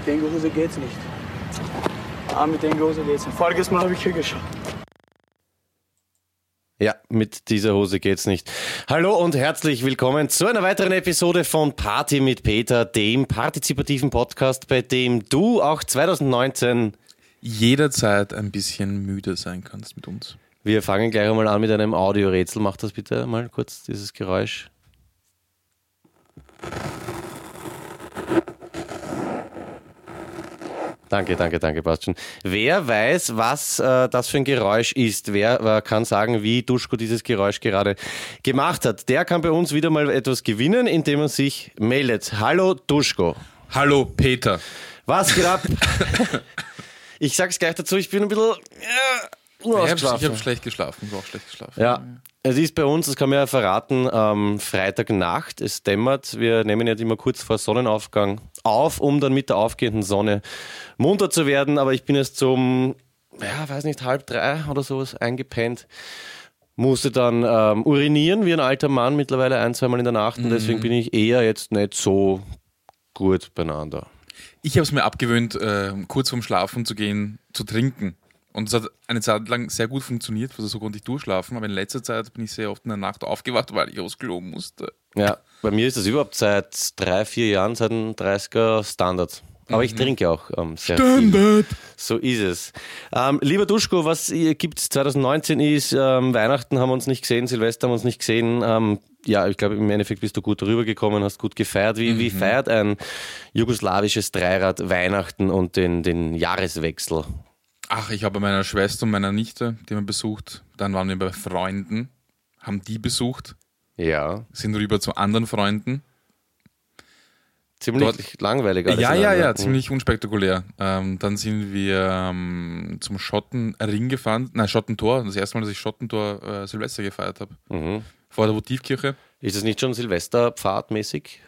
mit den Hose geht's nicht. Ah, mit den Hose geht's nicht. Voriges Mal habe ich hier geschaut. Ja, mit dieser Hose geht's nicht. Hallo und herzlich willkommen zu einer weiteren Episode von Party mit Peter, dem partizipativen Podcast, bei dem du auch 2019 jederzeit ein bisschen müde sein kannst mit uns. Wir fangen gleich einmal an mit einem Audiorätsel. Mach das bitte mal kurz, dieses Geräusch. Danke, danke, danke, passt schon. Wer weiß, was äh, das für ein Geräusch ist? Wer äh, kann sagen, wie Duschko dieses Geräusch gerade gemacht hat? Der kann bei uns wieder mal etwas gewinnen, indem er sich meldet. Hallo Duschko. Hallo Peter. Was geht ab? ich sag's gleich dazu, ich bin ein bisschen äh. Ich habe hab schlecht geschlafen, ich auch schlecht geschlafen. Ja, es ist bei uns, das kann man ja verraten, ähm, Freitagnacht, es dämmert. Wir nehmen ja immer kurz vor Sonnenaufgang auf, um dann mit der aufgehenden Sonne munter zu werden. Aber ich bin erst zum, ja, weiß nicht, halb drei oder sowas eingepennt. Musste dann ähm, urinieren wie ein alter Mann mittlerweile ein, zweimal in der Nacht. Und deswegen Mhm. bin ich eher jetzt nicht so gut beieinander. Ich habe es mir abgewöhnt, äh, kurz vorm Schlafen zu gehen, zu trinken. Und es hat eine Zeit lang sehr gut funktioniert, also so konnte ich durchschlafen. Aber in letzter Zeit bin ich sehr oft in der Nacht aufgewacht, weil ich aufs Klo musste. Ja, bei mir ist das überhaupt seit drei, vier Jahren, seit dem 30er Standard. Aber ich trinke auch ähm, sehr viel. So ist es. Ähm, lieber Duschko, was gibt 2019 ist, ähm, Weihnachten haben wir uns nicht gesehen, Silvester haben wir uns nicht gesehen. Ähm, ja, ich glaube, im Endeffekt bist du gut rübergekommen, hast gut gefeiert. Wie, wie feiert ein jugoslawisches Dreirad Weihnachten und den, den Jahreswechsel? Ach, ich habe bei meiner Schwester und meiner Nichte, die haben wir besucht. Dann waren wir bei Freunden, haben die besucht, Ja, sind rüber zu anderen Freunden. ziemlich Dort- langweilig alles. ja, ja, ja, ziemlich unspektakulär. Ähm, dann sind wir ähm, zum Schottenring gefahren, nein, Schottentor, das erste Mal, dass ich Schottentor äh, Silvester gefeiert habe. Mhm. Vor der Votivkirche. Ist es nicht schon Silvesterpfadmäßig?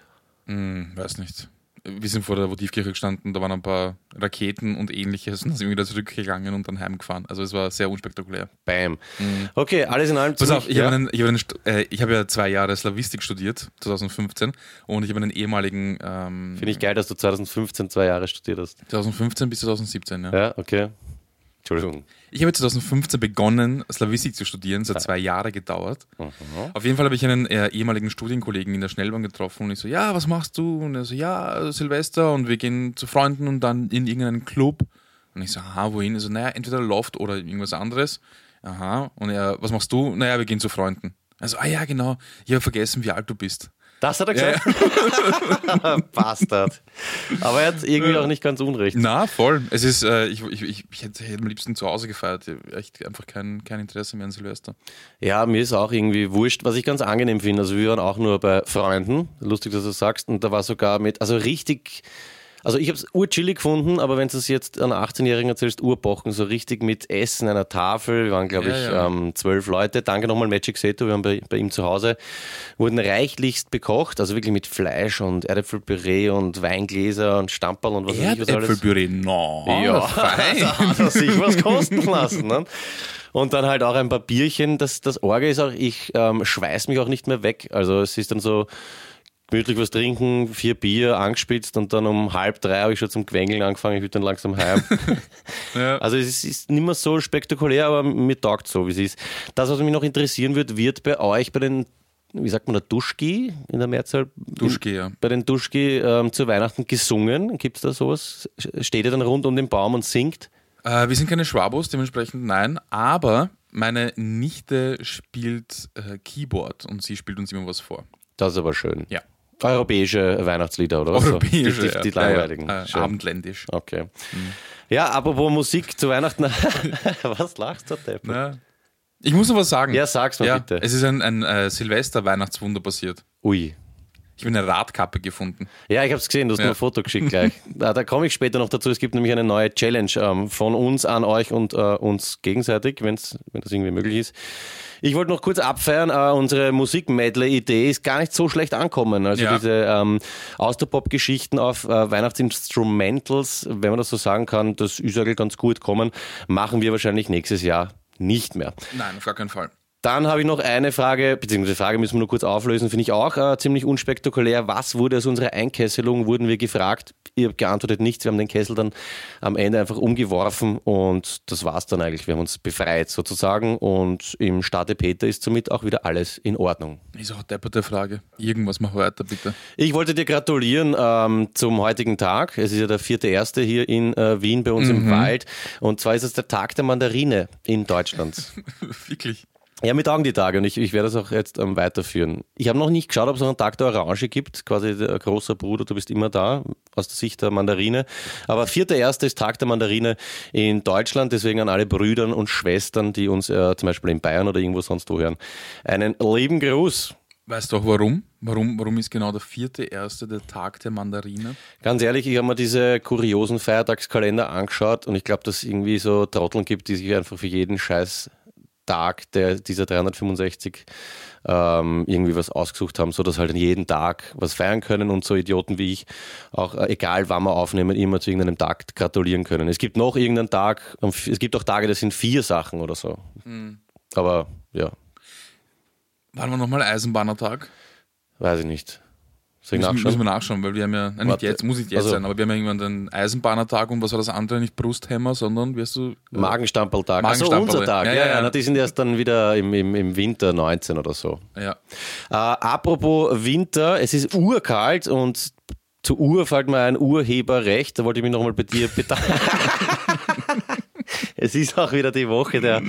Hm, weiß nicht. Wir sind vor der Votivkirche gestanden, da waren ein paar Raketen und ähnliches und dann sind wir wieder zurückgegangen und dann heimgefahren. Also es war sehr unspektakulär. Bam. Okay, alles in allem. Mhm. Pass auf, ich ja. habe St- äh, habe ja zwei Jahre Slavistik studiert, 2015, und ich habe einen ehemaligen ähm, Finde ich geil, dass du 2015 zwei Jahre studiert hast. 2015 bis 2017, ja. Ja, okay. Entschuldigung. Ich habe 2015 begonnen, Slavistik zu studieren, es hat zwei Jahre gedauert. Auf jeden Fall habe ich einen äh, ehemaligen Studienkollegen in der Schnellbahn getroffen und ich so, ja, was machst du? Und er so, ja, Silvester und wir gehen zu Freunden und dann in irgendeinen Club. Und ich so, aha, wohin? Also, naja, entweder Loft oder irgendwas anderes. Aha. Und er, was machst du? Naja, wir gehen zu Freunden. Also, ah ja, genau. Ich habe vergessen, wie alt du bist. Das hat er gesagt? Bastard. Aber er hat irgendwie auch nicht ganz unrecht. Na, voll. Es ist, äh, ich, ich, ich, ich hätte hätte am liebsten zu Hause gefeiert. Ich Echt einfach kein, kein Interesse mehr an Silvester. Ja, mir ist auch irgendwie wurscht, was ich ganz angenehm finde. Also wir waren auch nur bei Freunden, lustig, dass du sagst, und da war sogar mit, also richtig, also ich habe es urchillig gefunden, aber wenn du es jetzt an 18-Jährigen erzählst, urbochen, so richtig mit Essen, einer Tafel, wir waren glaube Ja, ich ja. ähm, zwölf Leute, danke nochmal Magic Seto, wir waren bei, bei ihm zu Hause, wurden reichlichst bekocht, also wirklich mit Fleisch und Erdäpfelpüree und Weingläser und Stamperl und was weiß ich was alles. Erdäpfelpüree, no. Ja, fein. da hat er sich was kosten lassen. Ne? Und dann halt auch ein paar Bierchen. Das, das Orge ist auch, ich ähm, schweiß mich auch nicht mehr weg. Also es ist dann so gemütlich was trinken, vier Bier angespitzt und dann um halb drei habe ich schon zum Quengeln angefangen, ich will dann langsam heim. Ja. Also es ist, nicht mehr so spektakulär, aber mir taugt so, wie es ist. Das, was mich noch interessieren wird, wird bei euch bei den, wie sagt man, der Duschki in der Mehrzahl? Duschki, ja. Bei den Duschki ähm, zu Weihnachten gesungen. Gibt es da sowas? Steht ihr dann rund um den Baum und singt? Äh, wir sind keine Schwabos, dementsprechend nein, aber meine Nichte spielt äh, Keyboard und sie spielt uns immer was vor. Das ist aber schön. Ja. Europäische Weihnachtslieder, oder was? Europäische, Die, die, die ja. langweiligen. Ja, ja. Abendländisch. Okay. Ja, apropos Musik zu Weihnachten. was lachst du, Depp? Ja. Ich muss noch was sagen. Ja, sag's mal bitte. Es ist ein, ein äh, Silvester-Weihnachtswunder passiert. Ui. Ich habe eine Radkappe gefunden. Ja, ich habe es gesehen, du hast Ja. mir ein Foto geschickt gleich. da da komme ich später noch dazu. Es gibt nämlich eine neue Challenge ähm, von uns an euch und äh, uns gegenseitig, wenn's, wenn das irgendwie möglich ist. Ich wollte noch kurz abfeiern, äh, unsere Musik-Medley-Idee ist gar nicht so schlecht ankommen. Also Ja. diese ähm, Austropop-Geschichten auf äh, Weihnachtsinstrumentals, wenn man das so sagen kann, das ist eigentlich ganz gut kommen, machen wir wahrscheinlich nächstes Jahr nicht mehr. Nein, auf gar keinen Fall. Dann habe ich noch eine Frage, beziehungsweise Frage müssen wir nur kurz auflösen, finde ich auch äh, ziemlich unspektakulär. Was wurde aus unserer Einkesselung, wurden wir gefragt? Ihr habt geantwortet nichts. Wir haben den Kessel dann am Ende einfach umgeworfen und das war's dann eigentlich. Wir haben uns befreit sozusagen und im Stade Peter ist somit auch wieder alles in Ordnung. Ist auch eine depperte Frage. Irgendwas mach weiter, bitte. Ich wollte dir gratulieren ähm, zum heutigen Tag. Es ist ja der vierte erste hier in äh, Wien bei uns im Wald. Und zwar ist es der Tag der Mandarine in Deutschland. Wirklich. Ja, mir taugen die Tage und ich, ich werde das auch jetzt ähm, weiterführen. Ich habe noch nicht geschaut, ob es noch einen Tag der Orange gibt, quasi der großer Bruder, du bist immer da, aus der Sicht der Mandarine. Aber vierter erste ist Tag der Mandarine in Deutschland, deswegen an alle Brüdern und Schwestern, die uns äh, zum Beispiel in Bayern oder irgendwo sonst wo hören, einen lieben Gruß. Weißt du auch warum? Warum, warum ist genau der vierte erste der Tag der Mandarine? Ganz ehrlich, ich habe mir diese kuriosen Feiertagskalender angeschaut und ich glaube, dass es irgendwie so Trotteln gibt, die sich einfach für jeden Scheiß Tag der, dieser 365 ähm, irgendwie was ausgesucht haben, so dass halt an jeden Tag was feiern können und so Idioten wie ich auch, äh, egal wann wir aufnehmen, immer zu irgendeinem Tag gratulieren können. Es gibt noch irgendeinen Tag, es gibt auch Tage, das sind vier Sachen oder so. Aber ja, Wann war nochmal Eisenbahnertag? weiß ich nicht. Soll ich Müssen, müssen wir nachschauen, weil wir haben ja, nein, nicht Warte. jetzt, muss nicht jetzt Also- sein, aber wir haben ja irgendwann den Eisenbahnertag und was war das andere? Nicht Brusthämmer, sondern, wirst du, Magenstampeltag. Achso, Magenstampel, unser Tag. ja, Ja, ja, ja, na, die sind erst dann wieder im, im, im Winter 19 oder so. ja. Äh, apropos Winter, es ist urkalt und zu Ur fällt mir ein Urheberrecht. Da wollte ich mich nochmal bei dir bedanken. es ist auch wieder die Woche der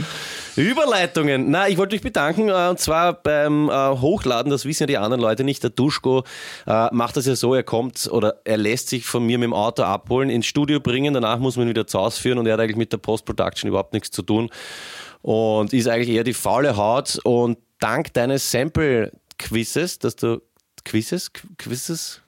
Überleitungen. Na, ich wollte mich bedanken äh, und zwar beim äh, Hochladen, das wissen ja die anderen Leute nicht. Der Duschko äh, macht das ja so, er kommt oder er lässt sich von mir mit dem Auto abholen, ins Studio bringen, danach muss man ihn wieder zu Hause führen und er hat eigentlich mit der Post-Production überhaupt nichts zu tun und ist eigentlich eher die faule Haut. Und dank deines Sample-Quizzes, dass du Quizzes, Qu- Quizzes,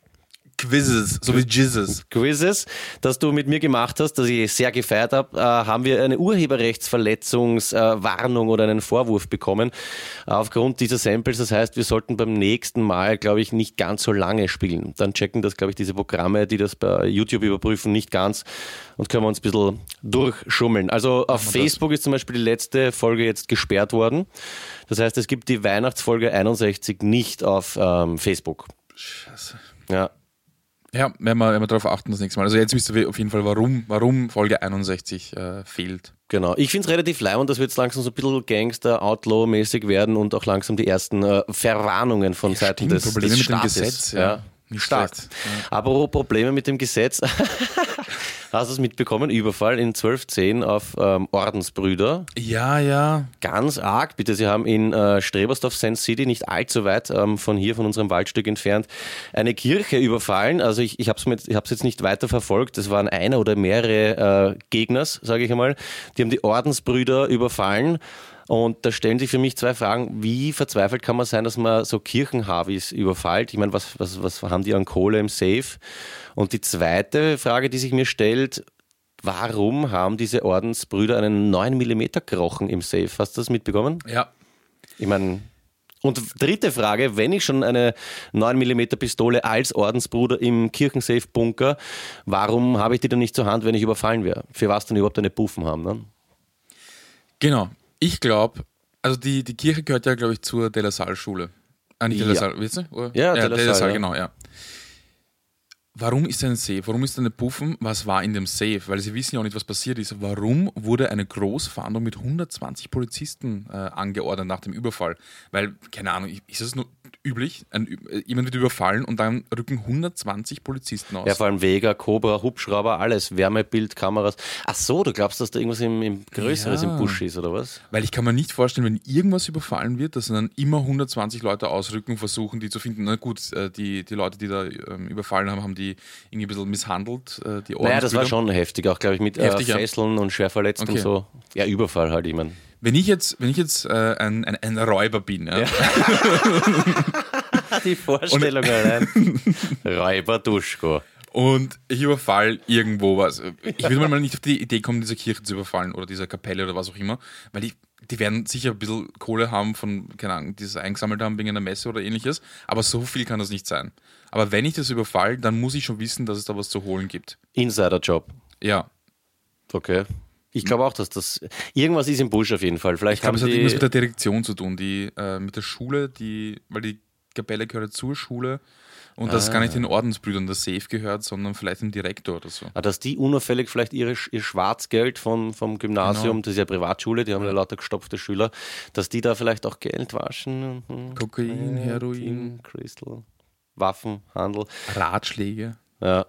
Quizzes, so wie Jizzes. Quizzes, das du mit mir gemacht hast, das ich sehr gefeiert habe, äh, haben wir eine Urheberrechtsverletzungswarnung oder einen Vorwurf bekommen äh, aufgrund dieser Samples. Das heißt, wir sollten beim nächsten Mal, glaube ich, nicht ganz so lange spielen. Dann checken das, glaube ich, diese Programme, die das bei YouTube überprüfen, nicht ganz und können wir uns ein bisschen durchschummeln. Also auf Facebook ist zum Beispiel die letzte Folge jetzt gesperrt worden. Das heißt, es gibt die Weihnachtsfolge 61 nicht auf ähm, Facebook. Scheiße. Ja, Ja, werden wir, werden wir darauf achten das nächste Mal. Also jetzt wisst ihr auf jeden Fall, warum, warum Folge 61 äh, fehlt. Genau. Ich finde es relativ leimend, dass wir jetzt langsam so ein bisschen Gangster-Outlaw-mäßig werden und auch langsam die ersten äh, Verwarnungen von Seiten stimmt, des, Probleme des mit dem Staates. Gesetz, ja. Nicht Stark. schlecht. Aber Probleme mit dem Gesetz. Hast du es mitbekommen? Überfall in 1210 auf ähm, Ordensbrüder. Ja, ja. Ganz arg. Bitte, Sie haben in äh, Strebersdorf Sense City, nicht allzu weit ähm, von hier, von unserem Waldstück entfernt, eine Kirche überfallen. Also ich, ich habe es jetzt nicht weiter verfolgt. Es waren einer oder mehrere äh, Gegners, sage ich einmal. Die haben die Ordensbrüder überfallen. Und da stellen sich für mich zwei Fragen. Wie verzweifelt kann man sein, dass man so Kirchenhavis überfällt? Ich meine, was, was, was haben die an Kohle im Safe? Und die zweite Frage, die sich mir stellt, warum haben diese Ordensbrüder einen 9 mm Krochen im Safe? Hast du das mitbekommen? Ja. Ich meine, und dritte Frage, wenn ich schon eine 9 mm Pistole als Ordensbruder im Kirchensafe-Bunker, warum habe ich die dann nicht zur Hand, wenn ich überfallen wäre? Für was dann überhaupt eine Puffen haben? Ne? Genau. Ich glaube, also die, die Kirche gehört ja, glaube ich, zur De La Salle-Schule. Ah, nicht De La Ja. Salle, weißt du? Oder? Ja, De De La La Salle, Salle, ja. genau, ja. Warum ist ein Safe? Warum ist eine Puffen? Was war in dem Safe? Weil sie wissen ja auch nicht, was passiert ist. Warum wurde eine Großfahndung mit 120 Polizisten äh, angeordnet nach dem Überfall? Weil, keine Ahnung, ist das nur üblich? Ein, äh, jemand wird überfallen und dann rücken 120 Polizisten aus. Ja, vor allem Vega, Cobra, Hubschrauber, alles, Wärmebild, Kameras. Ach so, du glaubst, dass da irgendwas im, im Größeres Ja. im Busch ist, oder was? Weil ich kann mir nicht vorstellen, wenn irgendwas überfallen wird, dass dann immer 120 Leute ausrücken und versuchen, die zu finden. Na gut, äh, die, die Leute, die da ähm, überfallen haben, haben die irgendwie ein bisschen misshandelt. Äh, die Naja, das war schon heftig, auch glaube ich mit Heftig, äh, ja. Fesseln und schwer verletzt und Okay. so. Ja, Überfall halt, ich meine. Wenn ich jetzt, wenn ich jetzt äh, ein, ein, ein Räuber bin, ja, Die Vorstellung allein. Räuber Duschko. und ich überfall irgendwo was. Ich würde mal nicht auf die Idee kommen, diese Kirche zu überfallen oder diese Kapelle oder was auch immer, weil die, die werden sicher ein bisschen Kohle haben von, keine Ahnung, die sie eingesammelt haben wegen einer Messe oder ähnliches, aber so viel kann das nicht sein. Aber wenn ich das überfall, dann muss ich schon wissen, dass es da was zu holen gibt. Insider-Job. Ja, Okay. Ich glaube auch, dass das irgendwas ist im Busch auf jeden Fall. Vielleicht Ich glaube, es hat irgendwas mit der Direktion zu tun, die äh, mit der Schule, die, weil die Kapelle gehört zur Schule und das gar Ah. nicht den Ordensbrüdern der Safe gehört, sondern vielleicht dem Direktor oder so. Ah, dass die unauffällig vielleicht ihre, ihr Schwarzgeld vom, vom Gymnasium, Genau. das ist ja Privatschule, die haben ja lauter gestopfte Schüler, dass die da vielleicht auch Geld waschen. Mhm. Kokain, Heroin, Crystal, Waffenhandel. Ratschläge. Ja,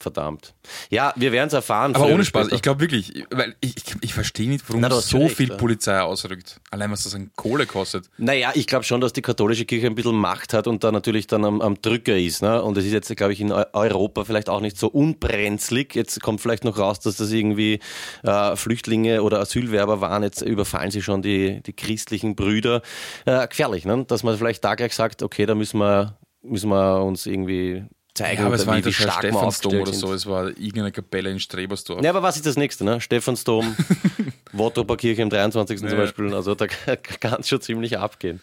verdammt. Ja, wir werden es erfahren. Aber ohne Spaß, später. ich glaube wirklich, weil ich, ich, ich verstehe nicht, warum Na, so recht, viel ja. Polizei ausrückt. Allein was das an Kohle kostet. Naja, ich glaube schon, dass die katholische Kirche ein bisschen Macht hat und da natürlich dann am, am Drücker ist. Ne? Und es ist jetzt, glaube ich, in Eu- Europa vielleicht auch nicht so unbrenzlig. Jetzt kommt vielleicht noch raus, dass das irgendwie äh, Flüchtlinge oder Asylwerber waren. Jetzt überfallen sie schon die, die christlichen Brüder. Äh, gefährlich, ne? dass man vielleicht da gleich sagt, okay, da müssen wir, müssen wir uns irgendwie zeigen, Ja, aber es war wie, nicht wie der stark Stephansdom oder so, es war irgendeine Kapelle in Strebersdorf. Ja, aber was ist das nächste? Ne? Stephansdom, Wottroper Kirche am 23. zum Ja. Beispiel. Also da kann es schon ziemlich abgehen.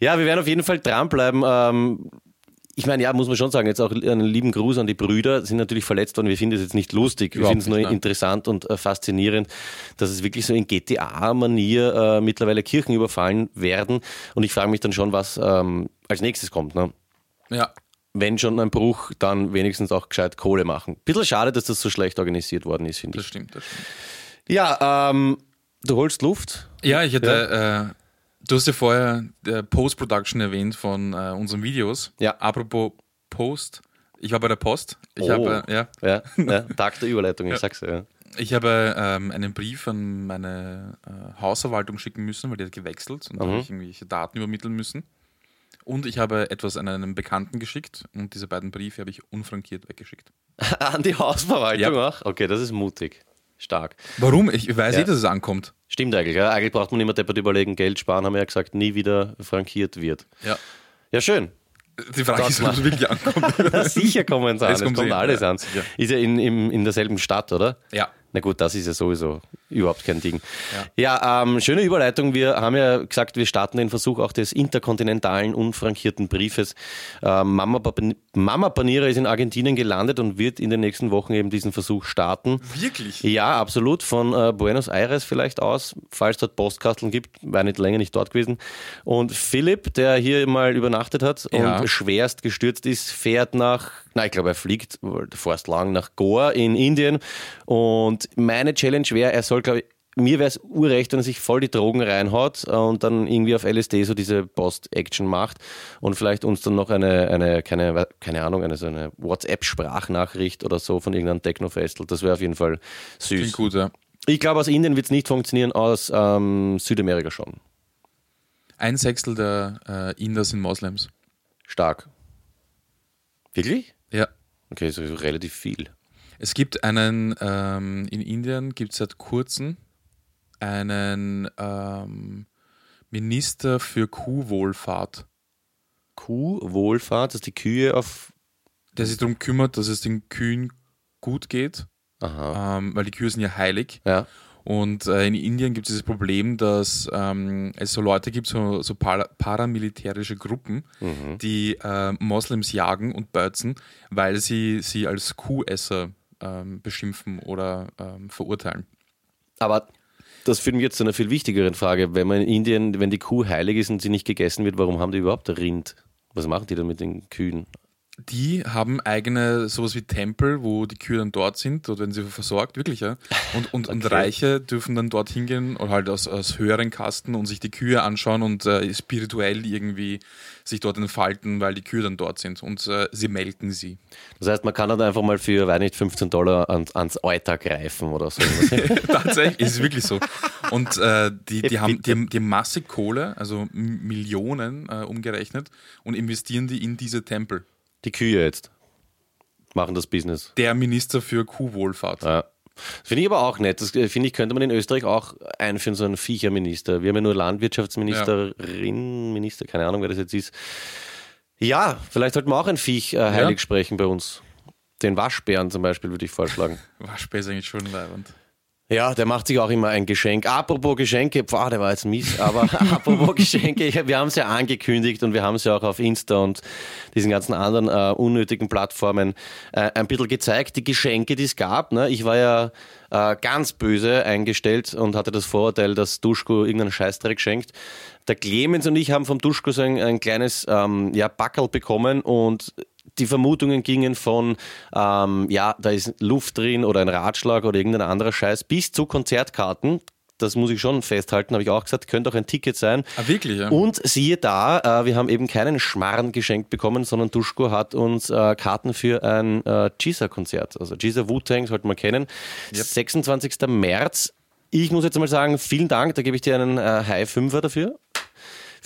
Ja, wir werden auf jeden Fall dranbleiben. Ähm, ich meine, ja, muss man schon sagen, jetzt auch einen lieben Gruß an die Brüder, sind natürlich verletzt worden. Wir finden es jetzt nicht lustig, wir finden es nur nein. interessant und äh, faszinierend, dass es wirklich so in GTA-Manier äh, mittlerweile Kirchen überfallen werden. Und ich frage mich dann schon, was ähm, als nächstes kommt. Ne? Ja. Wenn schon ein Bruch, dann wenigstens auch gescheit Kohle machen. Bisschen schade, dass das so schlecht organisiert worden ist, finde ich. Das stimmt, das stimmt. Ja, ähm, du holst Luft. Ja, ich hatte, Äh, du hast ja vorher äh, Post-Production erwähnt von äh, unseren Videos. Ja. Apropos Post, ich war bei der Post. Ich Oh. habe, ja, Ja, ja, Tag der Überleitung, ich sag's ja. ich habe ähm, einen Brief an meine äh, Hausverwaltung schicken müssen, weil die hat gewechselt und da Mhm. habe ich irgendwelche Daten übermitteln müssen. Und ich habe etwas an einen Bekannten geschickt und diese beiden Briefe habe ich unfrankiert weggeschickt. An die Hausverwaltung Ja. auch? Okay, das ist mutig. Stark. Warum? Ich weiß Ja. eh, dass es ankommt. Stimmt eigentlich, ja. Eigentlich braucht man immer deppert überlegen, Geld sparen, haben wir ja gesagt, nie wieder frankiert wird. Ja. Ja, schön. Die Frage Gott, ist, ob es wirklich ankommt. Sicher kommen es an, Es kommt kommt alles an. Ist ja in, in, in derselben Stadt, oder? ja. Na gut, das ist ja sowieso überhaupt kein Ding. Ja, ähm, schöne Überleitung. Wir haben ja gesagt, wir starten den Versuch auch des interkontinentalen unfrankierten Briefes. Ähm, Mama, Pan- Mama Panera ist in Argentinien gelandet und wird in den nächsten Wochen eben diesen Versuch starten. Wirklich? Ja, absolut. Von äh, Buenos Aires vielleicht aus, falls dort Postkasteln gibt, war nicht länger nicht dort gewesen. Und Philipp, der hier mal übernachtet hat Ja. und schwerst gestürzt ist, fährt nach, na, ich glaube, er fliegt vorerst lang nach Goa in Indien. Und meine Challenge wäre, er soll, glaube ich, mir wäre es urrecht, wenn er sich voll die Drogen reinhaut und dann irgendwie auf LSD so diese Post-Action macht und vielleicht uns dann noch eine, eine keine, keine Ahnung, eine so eine WhatsApp-Sprachnachricht oder so von irgendeinem Techno-Festel. Das wäre auf jeden Fall süß. Klingt gut, ja. Ich glaube, aus Indien wird es nicht funktionieren, aus ähm, Südamerika schon. Ein Sechstel der äh, Inder sind Moslems. Stark. Wirklich? Ja. Okay, so relativ viel. Es gibt einen, ähm, in Indien gibt es seit kurzem einen ähm, Minister für Kuhwohlfahrt, Kuhwohlfahrt, dass die Kühe auf. der sich darum kümmert, dass es den Kühen gut geht, ähm, weil die Kühe sind ja heilig. Ja. Und äh, in Indien gibt es dieses Problem, dass ähm, es so Leute gibt, so, so para paramilitärische Gruppen, die äh, Moslems jagen und beutzen, weil sie sie als Kuhesser ähm, beschimpfen oder ähm, verurteilen. Aber das führt mich jetzt zu einer viel wichtigeren Frage. Wenn man in Indien, wenn die Kuh heilig ist und sie nicht gegessen wird, warum haben die überhaupt Rind? Was machen die dann mit den Kühen? Die haben eigene, sowas wie Tempel, wo die Kühe dann dort sind, dort werden sie versorgt, wirklich, ja. Und, und, und Okay. Reiche dürfen dann dort hingehen oder halt aus, aus höheren Kasten und sich die Kühe anschauen und äh, spirituell irgendwie sich dort entfalten, weil die Kühe dann dort sind und äh, sie melken sie. Das heißt, man kann dann einfach mal für, weiß nicht, 15 Dollar ans, ans Euter greifen oder so. Tatsächlich, ist es wirklich so. Und äh, die, die, haben, die, die massig Kohle, also Millionen äh, umgerechnet und investieren die in diese Tempel. Die Kühe jetzt machen das Business. Der Minister für Kuhwohlfahrt. Ja. Finde ich aber auch nett. Das äh, finde ich, könnte man in Österreich auch einführen, so einen Viecherminister. Wir haben ja nur Landwirtschaftsministerin, Minister, keine Ahnung, wer das jetzt ist. Ja, vielleicht sollten wir auch ein Viech äh, heilig sprechen bei uns. Den Waschbären zum Beispiel würde ich vorschlagen. Waschbär ist eigentlich schon leibend. Ja, der macht sich auch immer ein Geschenk. Apropos Geschenke, boah, der war jetzt mies, aber apropos Geschenke, wir haben es ja angekündigt und wir haben es ja auch auf Insta und diesen ganzen anderen äh, unnötigen Plattformen äh, ein bisschen gezeigt, die Geschenke, die es gab. Ne? Ich war ja äh, ganz böse eingestellt und hatte das Vorurteil, dass Duschko irgendeinen Scheißdreck schenkt. Der Clemens und ich haben vom Duschko so ein, ein kleines ähm, ja, Backel bekommen und die Vermutungen gingen von, ähm, ja, da ist Luft drin oder ein Ratschlag oder irgendein anderer Scheiß, bis zu Konzertkarten. Das muss ich schon festhalten, habe ich auch gesagt, könnte auch ein Ticket sein. Ah, wirklich, ja? Und siehe da, äh, wir haben eben keinen Schmarrn geschenkt bekommen, sondern Duschko hat uns äh, Karten für ein äh, Jisa-Konzert, also Jisa Wu-Tang, sollte man kennen, Yep. 26. März. Ich muss jetzt mal sagen, vielen Dank, da gebe ich dir einen äh, High Fünfer dafür.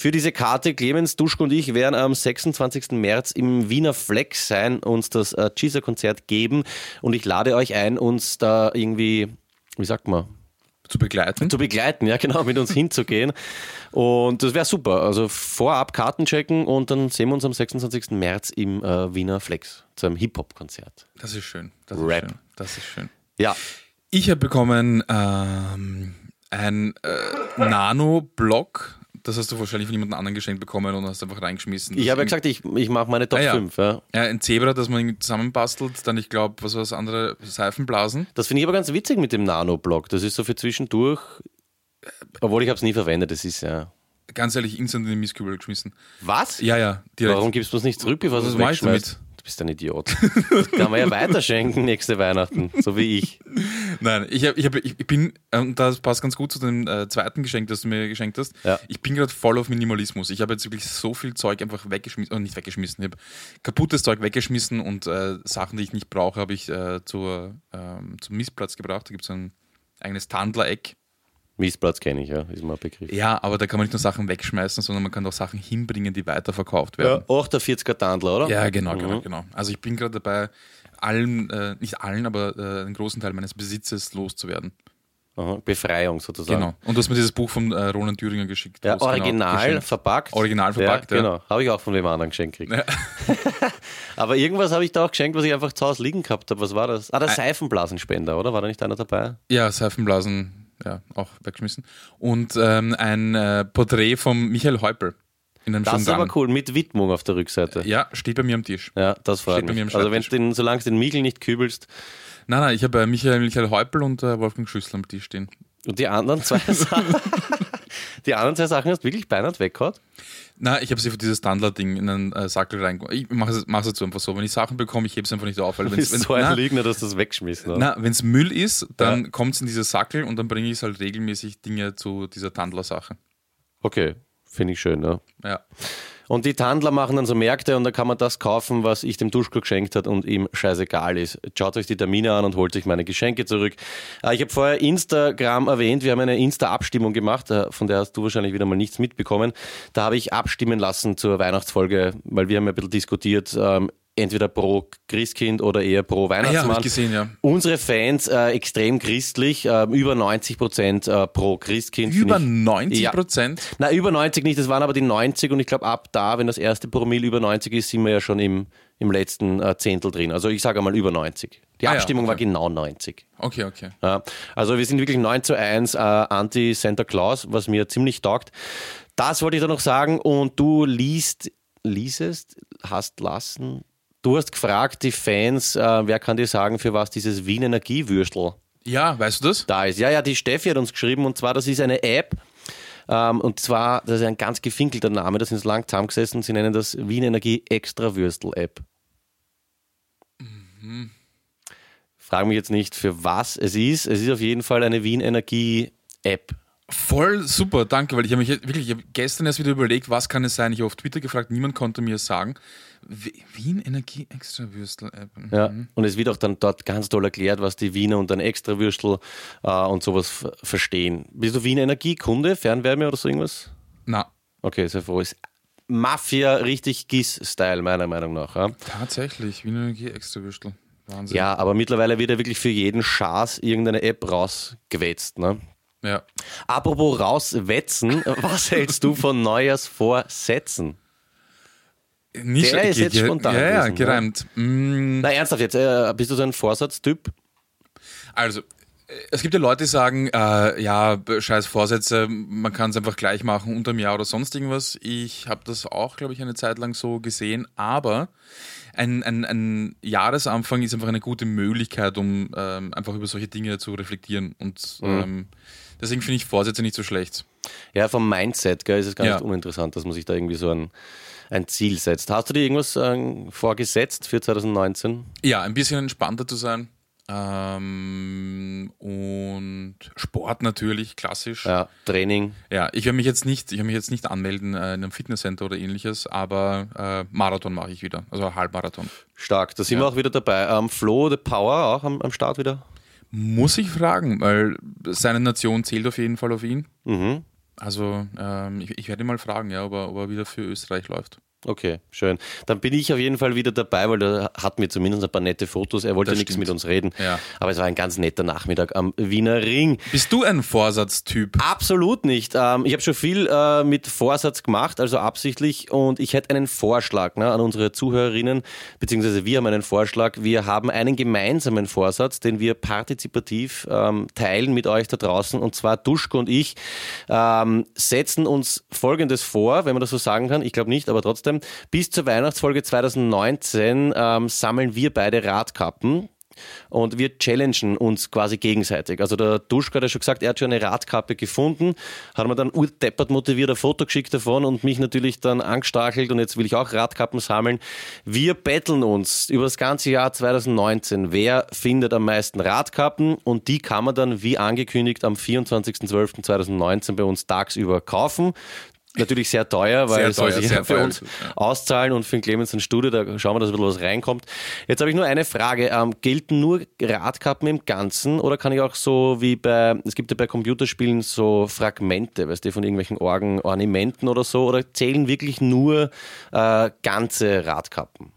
Für diese Karte, Clemens, Duschko und ich werden am 26. März im Wiener Flex sein, uns das äh, Jisa-Konzert geben und ich lade euch ein, uns da irgendwie, wie sagt man, Zu begleiten? zu begleiten, ja genau, mit uns hinzugehen. Und das wäre super. Also vorab Karten checken und dann sehen wir uns am 26. März im äh, Wiener Flex zu einem Hip-Hop-Konzert. Das ist schön. Das ist Rap. schön. Das ist schön. Ja, Ich habe bekommen ähm, ein äh, Nano-Block. Das hast du wahrscheinlich von jemand anderen geschenkt bekommen und hast einfach reingeschmissen. ich habe ja gesagt, ich, ich mache meine Top Ah, ja. 5. Ja. Ja, ein Zebra, das man zusammenbastelt. Dann, ich glaube, was war das andere? Seifenblasen. Das finde ich aber ganz witzig mit dem Nano-Block. Das ist so für zwischendurch, obwohl ich habe es nie verwendet. Das ist ja... Ganz ehrlich, instant in den Mistkübel geschmissen. Was? Ja, ja, direkt. Warum gibst du es nicht zurück, bevor du es damit? Du bist ein Idiot. Das kann man ja weiterschenken nächste Weihnachten, so wie ich. Nein, ich, hab, ich, hab, ich bin, und das passt ganz gut zu dem äh, zweiten Geschenk, das du mir geschenkt hast. Ja. Ich bin gerade voll auf Minimalismus. Ich habe jetzt wirklich so viel Zeug einfach weggeschmissen, oder nicht weggeschmissen, ich habe kaputtes Zeug weggeschmissen und äh, Sachen, die ich nicht brauche, habe ich äh, zur, ähm, zum Missplatz gebracht. Da gibt es ein eigenes Tandler-Eck. Miesplatz kenne ich, ja, ist mal ein Begriff. Ja, aber da kann man nicht nur Sachen wegschmeißen, sondern man kann auch Sachen hinbringen, die weiterverkauft werden. Ja, 48er Tandler, oder? Ja, genau, genau, genau. Also ich bin gerade dabei, allen, äh, nicht allen, aber äh, einen großen Teil meines Besitzes loszuwerden. Aha, Befreiung sozusagen. Genau. Und du hast mir dieses Buch von äh, Roland Thüringer geschickt. Ja, genau original geschenkt- verpackt. Original verpackt, ja. ja. Genau, habe ich auch von wem anderen geschenkt gekriegt. Aber irgendwas habe ich da auch geschenkt, was ich einfach zu Hause liegen gehabt habe. Was war das? Ah, der Seifenblasenspender, oder? War da nicht einer dabei? Ja, Seifenblasen, ja, auch weggeschmissen. Und ähm, ein äh, Porträt von Michael Heupel in einem Das ist aber cool, mit Widmung auf der Rückseite. Ja, steht bei mir am Tisch. Ja, das freut Steht bei mir mich. am Also wenn den, solange du den Michel nicht kübelst Nein, nein, ich habe äh, Michael, Michael Heupel und äh, Wolfgang Schüssel am Tisch stehen. und die anderen zwei Sachen, die anderen zwei Sachen hast du wirklich beinahe weggehauen. Na, ich habe sie für dieses Standler-Ding in einen äh, Sackel rein. Ich mache es jetzt einfach so. Wenn ich Sachen bekomme, ich hebe es einfach nicht auf. Weil wenn's, bist wenn, so ein na, Lügner, dass du das weggeschmissen hast. na, wenn es Müll ist, dann Ja. kommt es in diese Sackel und dann bringe ich halt regelmäßig Dinge zu dieser Tandler-Sache. Okay, finde ich schön, ja. Ja. Und die Tandler machen dann so Märkte und da kann man das kaufen, was ich dem Duschko geschenkt hat und ihm scheißegal ist. Schaut euch die Termine an und holt euch meine Geschenke zurück. Äh, Ich habe vorher Instagram erwähnt, wir haben eine Insta-Abstimmung gemacht, äh, von der hast du wahrscheinlich wieder mal nichts mitbekommen. Da habe ich abstimmen lassen zur Weihnachtsfolge, weil wir haben ja ein bisschen diskutiert, ähm, entweder pro Christkind oder eher pro Ah, ja, Weihnachtsmann. habe ich gesehen, ja. Unsere Fans äh, extrem christlich, äh, über 90 Prozent äh, pro Christkind. Über ich. 90 Ja. Prozent? Na, über 90 nicht, das waren aber die 90 und ich glaube, ab da, wenn das erste Promille über 90 ist, sind wir ja schon im, im letzten äh, Zehntel drin. Also ich sage mal über 90. Die Ah ja, Abstimmung war okay. genau 90. Okay, okay. Ja, also wir sind wirklich 9 zu 1 äh, anti-Santa Claus, was mir ziemlich taugt. Das wollte ich da noch sagen und du liest, liesest, hast lassen. Du hast gefragt, die Fans, äh, wer kann dir sagen, für was dieses Wien Energiewürstel Ja, weißt du das? da ist. Ja, ja, die Steffi hat uns geschrieben und zwar, das ist eine App. Ähm, und zwar, das ist ein ganz gefinkelter Name, da sind sie lang zusammengesessen. Sie nennen das Wien Energie Extra Würstel App. Frage mich jetzt nicht, für was es ist. Es ist auf jeden Fall eine Wien Energie App. Voll super, danke, weil ich habe mich wirklich, ich habe gestern erst wieder überlegt, was kann es sein? Ich habe auf Twitter gefragt, niemand konnte mir sagen. Wien Energie Extra Würstel App. Ja. Und es wird auch dann dort ganz toll erklärt, was die Wiener und ein Extrawürstel äh, und sowas verstehen. Bist du Wien Energie Kunde, Fernwärme oder so irgendwas? Na, Okay, sehr froh. Ist Mafia richtig GIS-Style, meiner Meinung nach. Ja? tatsächlich, Wien Energie Extra Würstel. Wahnsinn. Ja, aber mittlerweile wird ja wirklich für jeden Schaß irgendeine App rausgewetzt. Ne? Ja. Apropos rauswetzen, was hältst du von Neujahrsvorsätzen? Nicht Der ist jetzt spontan Ja, ja, ne? gereimt. Mm, Na ernsthaft jetzt, äh, bist du so ein Vorsatztyp? Also, Es gibt ja Leute, die sagen, äh, ja, scheiß Vorsätze, man kann es einfach gleich machen unter einem Jahr oder sonst irgendwas. Ich habe das auch, glaube ich, eine Zeit lang so gesehen, aber ein, ein, ein Jahresanfang ist einfach eine gute Möglichkeit, um ähm, einfach über solche Dinge zu reflektieren. Und ähm, deswegen finde ich Vorsätze nicht so schlecht. Ja, vom Mindset gell, ist es gar Ja. nicht uninteressant, dass man sich da irgendwie so ein, ein Ziel setzt. Hast du dir irgendwas ähm, vorgesetzt für 2019? Ja, ein bisschen entspannter zu sein. Ähm, und Sport natürlich, klassisch. Ja, Training. Ja, ich werde mich jetzt nicht, ich werde mich jetzt nicht anmelden äh, in einem Fitnesscenter oder ähnliches, aber äh, Marathon mache ich wieder, also Halbmarathon. Stark. Da sind Ja. wir auch wieder dabei. Ähm, Flo, The Power auch am, am Start wieder. Muss ich fragen, weil seine Nation zählt auf jeden Fall auf ihn. Mhm. Also ähm, ich, ich werde ihn mal fragen, ja, ob er, ob er wieder für Österreich läuft. Okay, schön. Dann bin ich auf jeden Fall wieder dabei, weil da hatten wir zumindest ein paar nette Fotos. Er wollte Das nichts stimmt. mit uns reden. Ja. Aber es war ein ganz netter Nachmittag am Wiener Ring. Bist du ein Vorsatztyp? Absolut nicht. Ähm, ich habe schon viel äh, mit Vorsatz gemacht, also absichtlich. Und ich hätte einen Vorschlag ne, an unsere Zuhörerinnen, beziehungsweise wir haben einen Vorschlag. Wir haben einen gemeinsamen Vorsatz, den wir partizipativ ähm, teilen mit euch da draußen. Und zwar Duschko und ich ähm, setzen uns Folgendes vor, wenn man das so sagen kann. Ich glaube nicht, aber trotzdem. Bis zur Weihnachtsfolge 2019 ähm, sammeln wir beide Radkappen und wir challengen uns quasi gegenseitig. Also der Duschka hat ja schon gesagt, er hat schon eine Radkappe gefunden, hat mir dann urdeppert motiviert ein Foto geschickt davon und mich natürlich dann angestachelt und jetzt will ich auch Radkappen sammeln. Wir betteln uns über das ganze Jahr 2019. Wer findet am meisten Radkappen und die kann man dann wie angekündigt am 24.12.2019 bei uns tagsüber kaufen. Natürlich sehr teuer, weil Sehr es soll sich für teuer. uns auszahlen und für den Clemens ein Studio, da schauen wir, dass ein bisschen was reinkommt. Jetzt habe ich nur eine Frage. Ähm, gelten nur Radkappen im Ganzen oder kann ich auch so wie bei, es gibt ja bei Computerspielen so Fragmente, weißt du, von irgendwelchen Orgen, Ornamenten oder so, oder zählen wirklich nur äh, ganze Radkappen?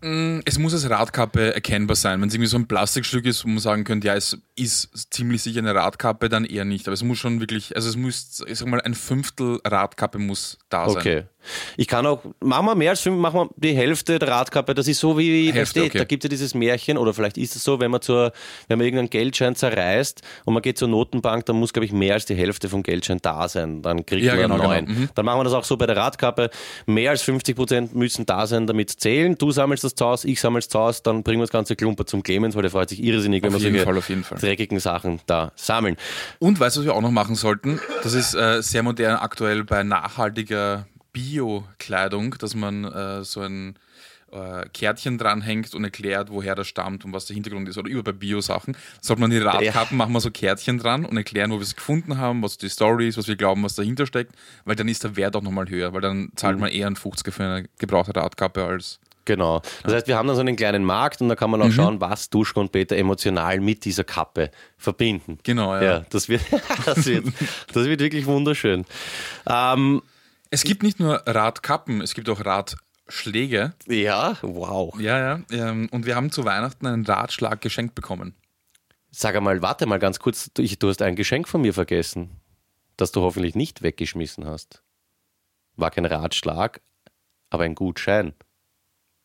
Es muss als Radkappe erkennbar sein. Wenn es irgendwie so ein Plastikstück ist, wo man sagen könnte, ja, es ist ziemlich sicher eine Radkappe, dann eher nicht. Aber es muss schon wirklich, also es muss, ich sag mal, ein Fünftel Radkappe muss da sein. Okay. Ich kann auch, machen wir mehr als fünf, machen wir die Hälfte der Radkappe. Das ist so wie, Hälfte, okay. da gibt es ja dieses Märchen, oder vielleicht ist es so, wenn man zur, wenn man irgendeinen Geldschein zerreißt und man geht zur Notenbank, dann muss, glaube ich, mehr als die Hälfte vom Geldschein da sein. Dann kriegt Ja, man genau, einen neuen. genau. Mhm. Dann machen wir das auch so bei der Radkappe. Mehr als 50 Prozent müssen da sein, damit zählen. Du sammelst das zu Hause, ich sammel's zu Hause, dann bringen wir das ganze Klumper zum Clemens, weil der freut sich irrsinnig, wenn Auf wir jeden solche Fall, auf jeden Fall. dreckigen Sachen da sammeln. Und weißt du, was wir auch noch machen sollten? Das ist äh, sehr modern aktuell bei nachhaltiger Bio-Kleidung, dass man äh, so ein äh, Kärtchen dranhängt und erklärt, woher das stammt und was der Hintergrund ist. Oder über bei Bio-Sachen. Sollte man die Radkappen, machen wir so Kärtchen dran und erklären, wo wir es gefunden haben, was die Story ist, was wir glauben, was dahinter steckt, weil dann ist der Wert auch nochmal höher, weil dann zahlt Mhm. man eher einen 50er für eine gebrauchte Radkappe als. Genau. Das heißt, wir haben dann so einen kleinen Markt und da kann man auch schauen, was Duschko und Peter emotional mit dieser Kappe verbinden. Genau, ja. Ja, das wird, das wird, das wird wirklich wunderschön. Ähm, Es gibt nicht nur Radkappen, es gibt auch Radschläge. ja, wow. Ja, ja. Ähm, und wir haben zu Weihnachten einen Radschlag geschenkt bekommen. Sag einmal, warte mal ganz kurz, du, ich, du hast ein Geschenk von mir vergessen, das du hoffentlich nicht weggeschmissen hast. War kein Ratschlag, aber ein Gutschein.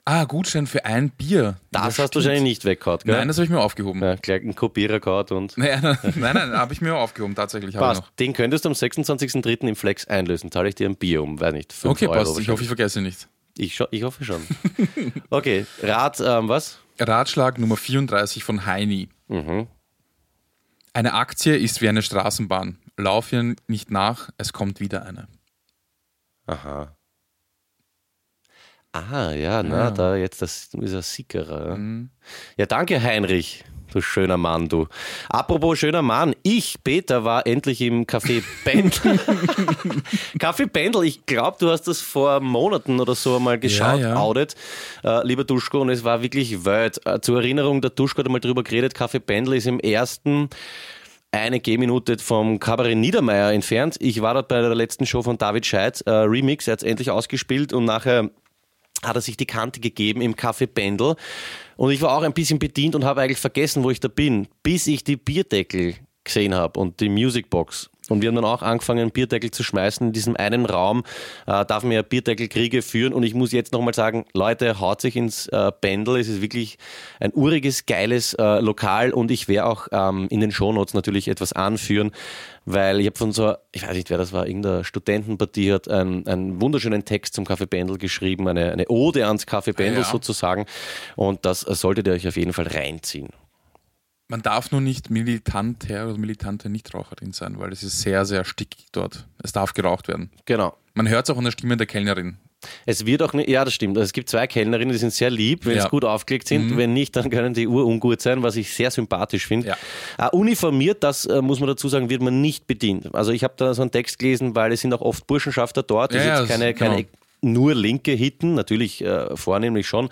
Ah, Gutschein für ein Bier. Das hast du wahrscheinlich nicht weggehauen, gell? Nein, das habe ich mir aufgehoben. ja, gleich einen Kopierer gehauen und. Nein, nein, nein, nein habe ich mir aufgehoben, tatsächlich. Passt. Den könntest du am 26.03. im Flex einlösen. Zahle ich dir ein Bier um, weiß nicht, 5 noch. Okay, Euro. passt. Ich hoffe, ich vergesse nicht. Ich, ich hoffe schon. Okay, Rat, ähm, was? Ratschlag Nummer 34 von Heini. Mhm. Eine Aktie ist wie eine Straßenbahn. Lauf ihr nicht nach, es kommt wieder eine. Aha. Ah, ja, na, da jetzt, das ist ein Sickerer. Ja. Mhm. ja, danke, Heinrich. Du schöner Mann, du. Apropos schöner Mann, ich, Peter, war endlich im Café Pendel. Café Pendel, ich glaube, du hast das vor Monaten oder so mal geschaut, Ja, ja. Audit, äh, lieber Duschko, und es war wirklich wild. Äh, zur Erinnerung, der Duschko hat mal drüber geredet, Café Pendel ist im ersten eine Gehminute vom Kabarett Niedermeyer entfernt. Ich war dort bei der letzten Show von David Scheidt, äh, Remix, er hat es endlich ausgespielt und nachher hat er sich die Kante gegeben im Café Pendel. Und ich war auch ein bisschen bedient und habe eigentlich vergessen, wo ich da bin, bis ich die Bierdeckel gesehen habe und die Musicbox. Und wir haben dann auch angefangen, Bierdeckel zu schmeißen. In diesem einen Raum äh, darf man ja Bierdeckelkriege führen. Und ich muss jetzt nochmal sagen, Leute, haut sich ins äh, Pendel. Es ist wirklich ein uriges, geiles äh, Lokal. Und ich werde auch ähm, in den Shownotes natürlich etwas anführen, weil ich habe von so, ich weiß nicht, wer das war, irgendeine Studentenpartie hat einen, einen wunderschönen Text zum Kaffee Pendel geschrieben, eine, eine Ode ans Kaffee Pendel Ja. sozusagen. Und das äh, solltet ihr euch auf jeden Fall reinziehen. Man darf nur nicht Militanter oder militante Nichtraucherin sein, weil es ist sehr, sehr stickig dort. Es darf geraucht werden. Genau. Man hört es auch an der Stimme der Kellnerin. Es wird auch nicht, ja, das stimmt. Also es gibt zwei Kellnerinnen, die sind sehr lieb, wenn Ja. Mhm. es gut aufgelegt sind. Wenn nicht, dann können die urungut sein, was ich sehr sympathisch finde. Ja. Äh, uniformiert, das äh, muss man dazu sagen, wird man nicht bedient. Also ich habe da so einen Text gelesen, weil es sind auch oft Burschenschafter dort, Ja, ja, jetzt keine, das- keine genau. nur Linke hitten, natürlich äh, vornehmlich schon,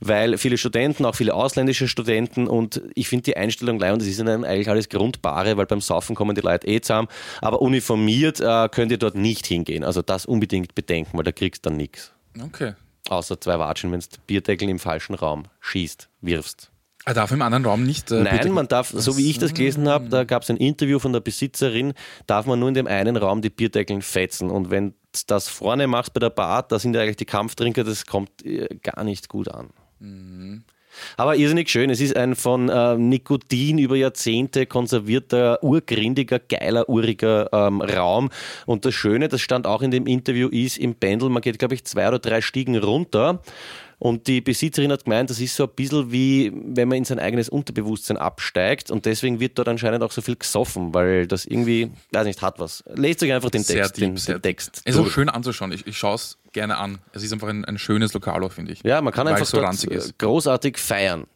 weil viele Studenten, auch viele ausländische Studenten und ich finde die Einstellung leid und das ist ihnen eigentlich alles Grundbare, weil beim Saufen kommen die Leute eh zusammen, aber uniformiert äh, könnt ihr dort nicht hingehen. Also das unbedingt bedenken, weil da kriegst du dann nichts. Okay. Außer zwei Watschen, wenn du Bierdeckel im falschen Raum schießt, wirfst. Er darf im anderen Raum nicht. Äh, Nein, man darf, so wie ich das gelesen habe, da gab es ein Interview von der Besitzerin, darf man nur in dem einen Raum die Bierdeckeln fetzen. Und wenn du das vorne machst bei der Bar, da sind ja eigentlich die Kampftrinker, das kommt äh, gar nicht gut an. Aber irrsinnig schön. Es ist ein von äh, Nikotin über Jahrzehnte konservierter, urgrindiger, geiler, uriger ähm, Raum. Und das Schöne, das stand auch in dem Interview, ist im Pendel, man geht, glaube ich, zwei oder drei Stiegen runter. Und die Besitzerin hat gemeint, das ist so ein bisschen wie, wenn man in sein eigenes Unterbewusstsein absteigt. Und deswegen wird dort anscheinend auch so viel gesoffen, weil das irgendwie, weiß nicht, hat was. Lest euch einfach den sehr Text, deep, den, den Text. Es ist auch schön anzuschauen. Ich, ich schaue es gerne an. Es ist einfach ein, ein schönes Lokal, auch, finde ich. Ja, man kann Weil einfach so dort äh, großartig feiern.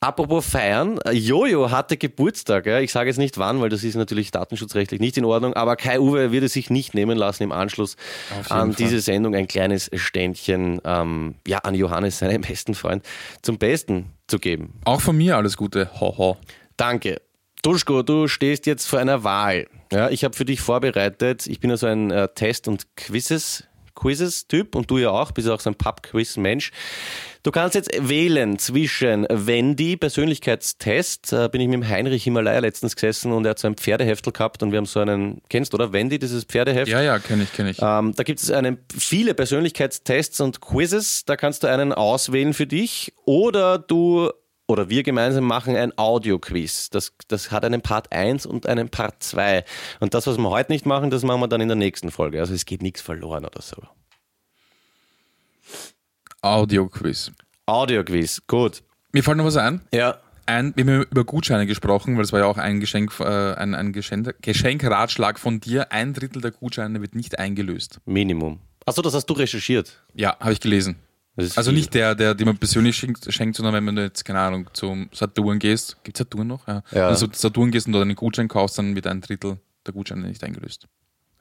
Apropos feiern, Jojo hatte Geburtstag. Ja. Ich sage jetzt nicht wann, weil das ist natürlich datenschutzrechtlich nicht in Ordnung, aber Kai Uwe wird es sich nicht nehmen lassen, im Anschluss an Fall. diese Sendung ein kleines Ständchen ähm, ja, an Johannes, seinem besten Freund, zum Besten zu geben. Auch von mir alles Gute. Ho, ho. Danke. Duschko, du stehst jetzt vor einer Wahl. Ja, ich habe für dich vorbereitet, ich bin ja so ein äh, Test- und Quizzes, Quizzes-Typ und du ja auch, bist ja auch so ein Pub-Quiz-Mensch. Du kannst jetzt wählen zwischen Wendy, Persönlichkeitstest, äh, bin ich mit dem Heinrich Himalaya letztens gesessen und er hat so ein Pferdeheftel gehabt und wir haben so einen, kennst du oder Wendy, dieses Pferdeheft? Ja, ja, kenne ich, kenne ich. Ähm, da gibt es eine, viele Persönlichkeitstests und Quizzes. Da kannst du einen auswählen für dich oder du oder wir gemeinsam machen ein Audio-Quiz. Das, das hat einen Part 1 und einen Part 2. Und das, was wir heute nicht machen, das machen wir dann in der nächsten Folge. Also es geht nichts verloren oder so. Audio-Quiz. Audio-Quiz, gut. Mir fällt noch was ein. Ja. ein. Wir haben über Gutscheine gesprochen, weil es war ja auch ein Geschenk, äh, ein, ein Geschenk, Geschenkratschlag von dir. Ein Drittel der Gutscheine wird nicht eingelöst. Minimum. Achso, das hast du recherchiert. Ja, habe ich gelesen. Also viel. nicht der, der, den man persönlich schenkt, schenkt, sondern wenn man jetzt, keine Ahnung, zum Saturn gehst. Gibt es Saturn noch? Ja. Ja. Wenn du zu Saturn gehst und dort einen Gutschein kaufst, dann wird ein Drittel der Gutscheine nicht eingelöst.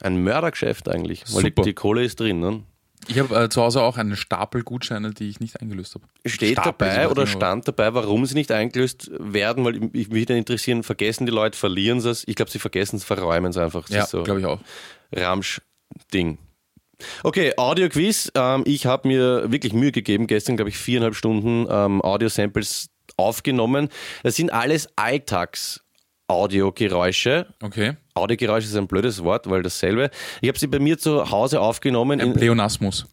Ein Mördergeschäft eigentlich. Weil die, Super. die Kohle ist drin. Ne? Ich habe äh, zu Hause auch einen Stapel Gutscheine, die ich nicht eingelöst habe. Steht Stapel dabei oder stand dabei, warum sie nicht eingelöst werden? Weil ich- mich würde interessieren, vergessen die Leute, verlieren sie es? Ich glaube, sie vergessen es, verräumen es einfach. Das Ja, so glaube ich auch. Ramsch-Ding. Okay, Audio-Quiz. Ähm, ich habe mir wirklich Mühe gegeben, gestern, glaube ich, viereinhalb Stunden ähm, Audio-Samples aufgenommen. Das sind alles Alltags-Audiogeräusche. Okay. Audiogeräusche ist ein blödes Wort, weil dasselbe. Ich habe sie bei mir zu Hause aufgenommen. Ein In, Pleonasmus.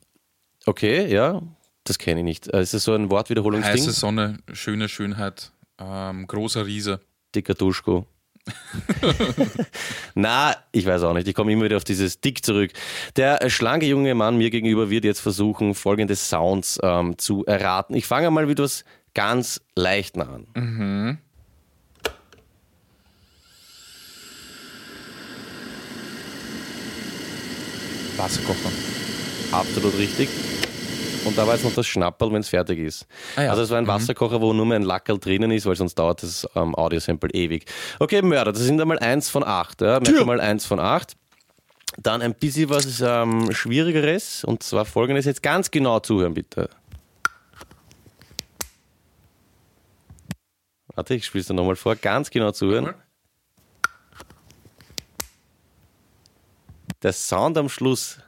okay, ja, das kenne ich nicht. Äh, Ist das so ein Wortwiederholungsding? Heiße Sonne, schöne Schönheit, ähm, großer Riese. Dicker Duschko. Na, ich weiß auch nicht. Ich komme immer wieder auf dieses Dick zurück. Der schlanke junge Mann mir gegenüber wird jetzt versuchen, folgende Sounds ähm, zu erraten. Ich fange mal mit was ganz Leichten an. Wasserkocher. Absolut richtig. Und da war jetzt noch das Schnapperl, wenn es fertig ist. Ah ja. Also es war ein Wasserkocher, wo nur mehr ein Lackerl drinnen ist, weil sonst dauert das ähm, Audiosample ewig. Okay, Mörder, das sind einmal eins von acht. Ja? Mal eins von acht. Dann ein bisschen was ähm, Schwierigeres und zwar folgendes. Jetzt ganz genau zuhören, bitte. Warte, ich spiele es dir nochmal vor. Ganz genau zuhören. Der Sound am Schluss.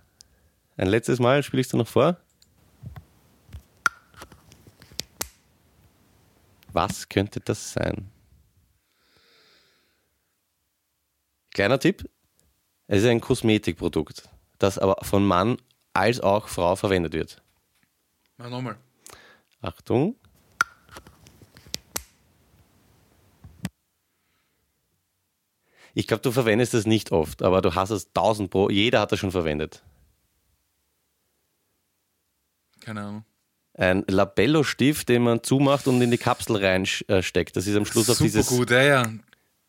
Ein letztes Mal spiele ich es dir noch vor. Was könnte das sein? Kleiner Tipp. Es ist ein Kosmetikprodukt, das aber von Mann als auch Frau verwendet wird. Mach nochmal. Achtung. Ich glaube, du verwendest es nicht oft, aber du hast es 1000 pro. Jeder hat das schon verwendet. Keine Ahnung. Ein Labello-Stift, den man zumacht und in die Kapsel reinsteckt. Das ist am Schluss auf Super dieses. gut, ja, ja,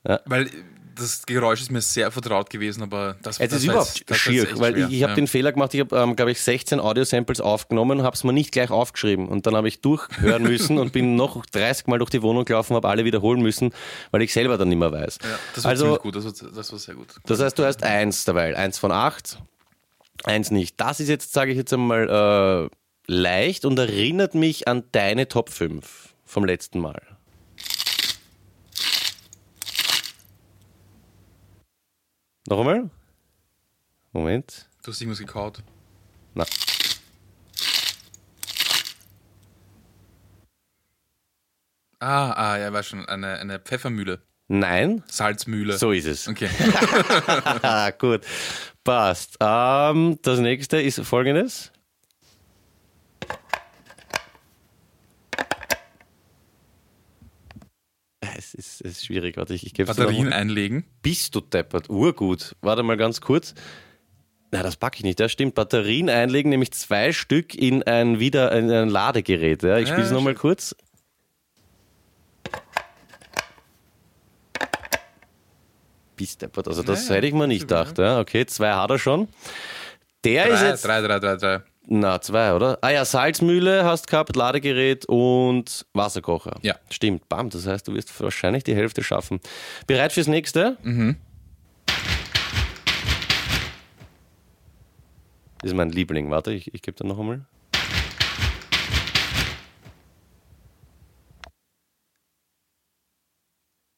Ja. Weil das Geräusch ist mir sehr vertraut gewesen, aber das, Es das ist war überhaupt jetzt- war schier, weil schwer. ich, ich habe ja. den Fehler gemacht, ich habe, ähm, glaube ich, 16 Audio-Samples aufgenommen und habe es mir nicht gleich aufgeschrieben. Und dann habe ich durchhören müssen und bin noch 30 Mal durch die Wohnung gelaufen, habe alle wiederholen müssen, weil ich selber dann nicht mehr weiß. Ja, das war also, ziemlich gut, das war, das war sehr gut. das heißt, du hast eins dabei, eins von acht, eins nicht. Das ist jetzt, sage ich jetzt einmal, äh, leicht und erinnert mich an deine Top 5 vom letzten Mal. Noch einmal? Moment. Du hast irgendwas gekaut. Na. Ah, ah, ja, war schon. Eine, eine Pfeffermühle. Nein, Salzmühle. so ist es. Okay. Ah, gut. Passt. Ähm, das nächste ist folgendes. Es ist, es ist schwierig, warte, ich, ich gebe Batterien einlegen. Bist du deppert? Urgut. Warte mal ganz kurz. Na, das packe ich nicht. Das stimmt. Batterien einlegen, nämlich zwei Stück in ein wieder in ein Ladegerät. Ja, ich Ja, spiele es nochmal kurz. Bist deppert. Also das Ja, hätte ich mir nicht gedacht. Ja. Okay, zwei hat er schon. Der ist Drei, jetzt. drei, drei, drei, drei. Na, zwei, oder? Ah ja, Salzmühle hast gehabt, Ladegerät und Wasserkocher. Ja. Stimmt, bam. Das heißt, du wirst wahrscheinlich die Hälfte schaffen. Bereit fürs nächste? Mhm. Das ist mein Liebling. Warte, ich, ich gebe dir noch einmal.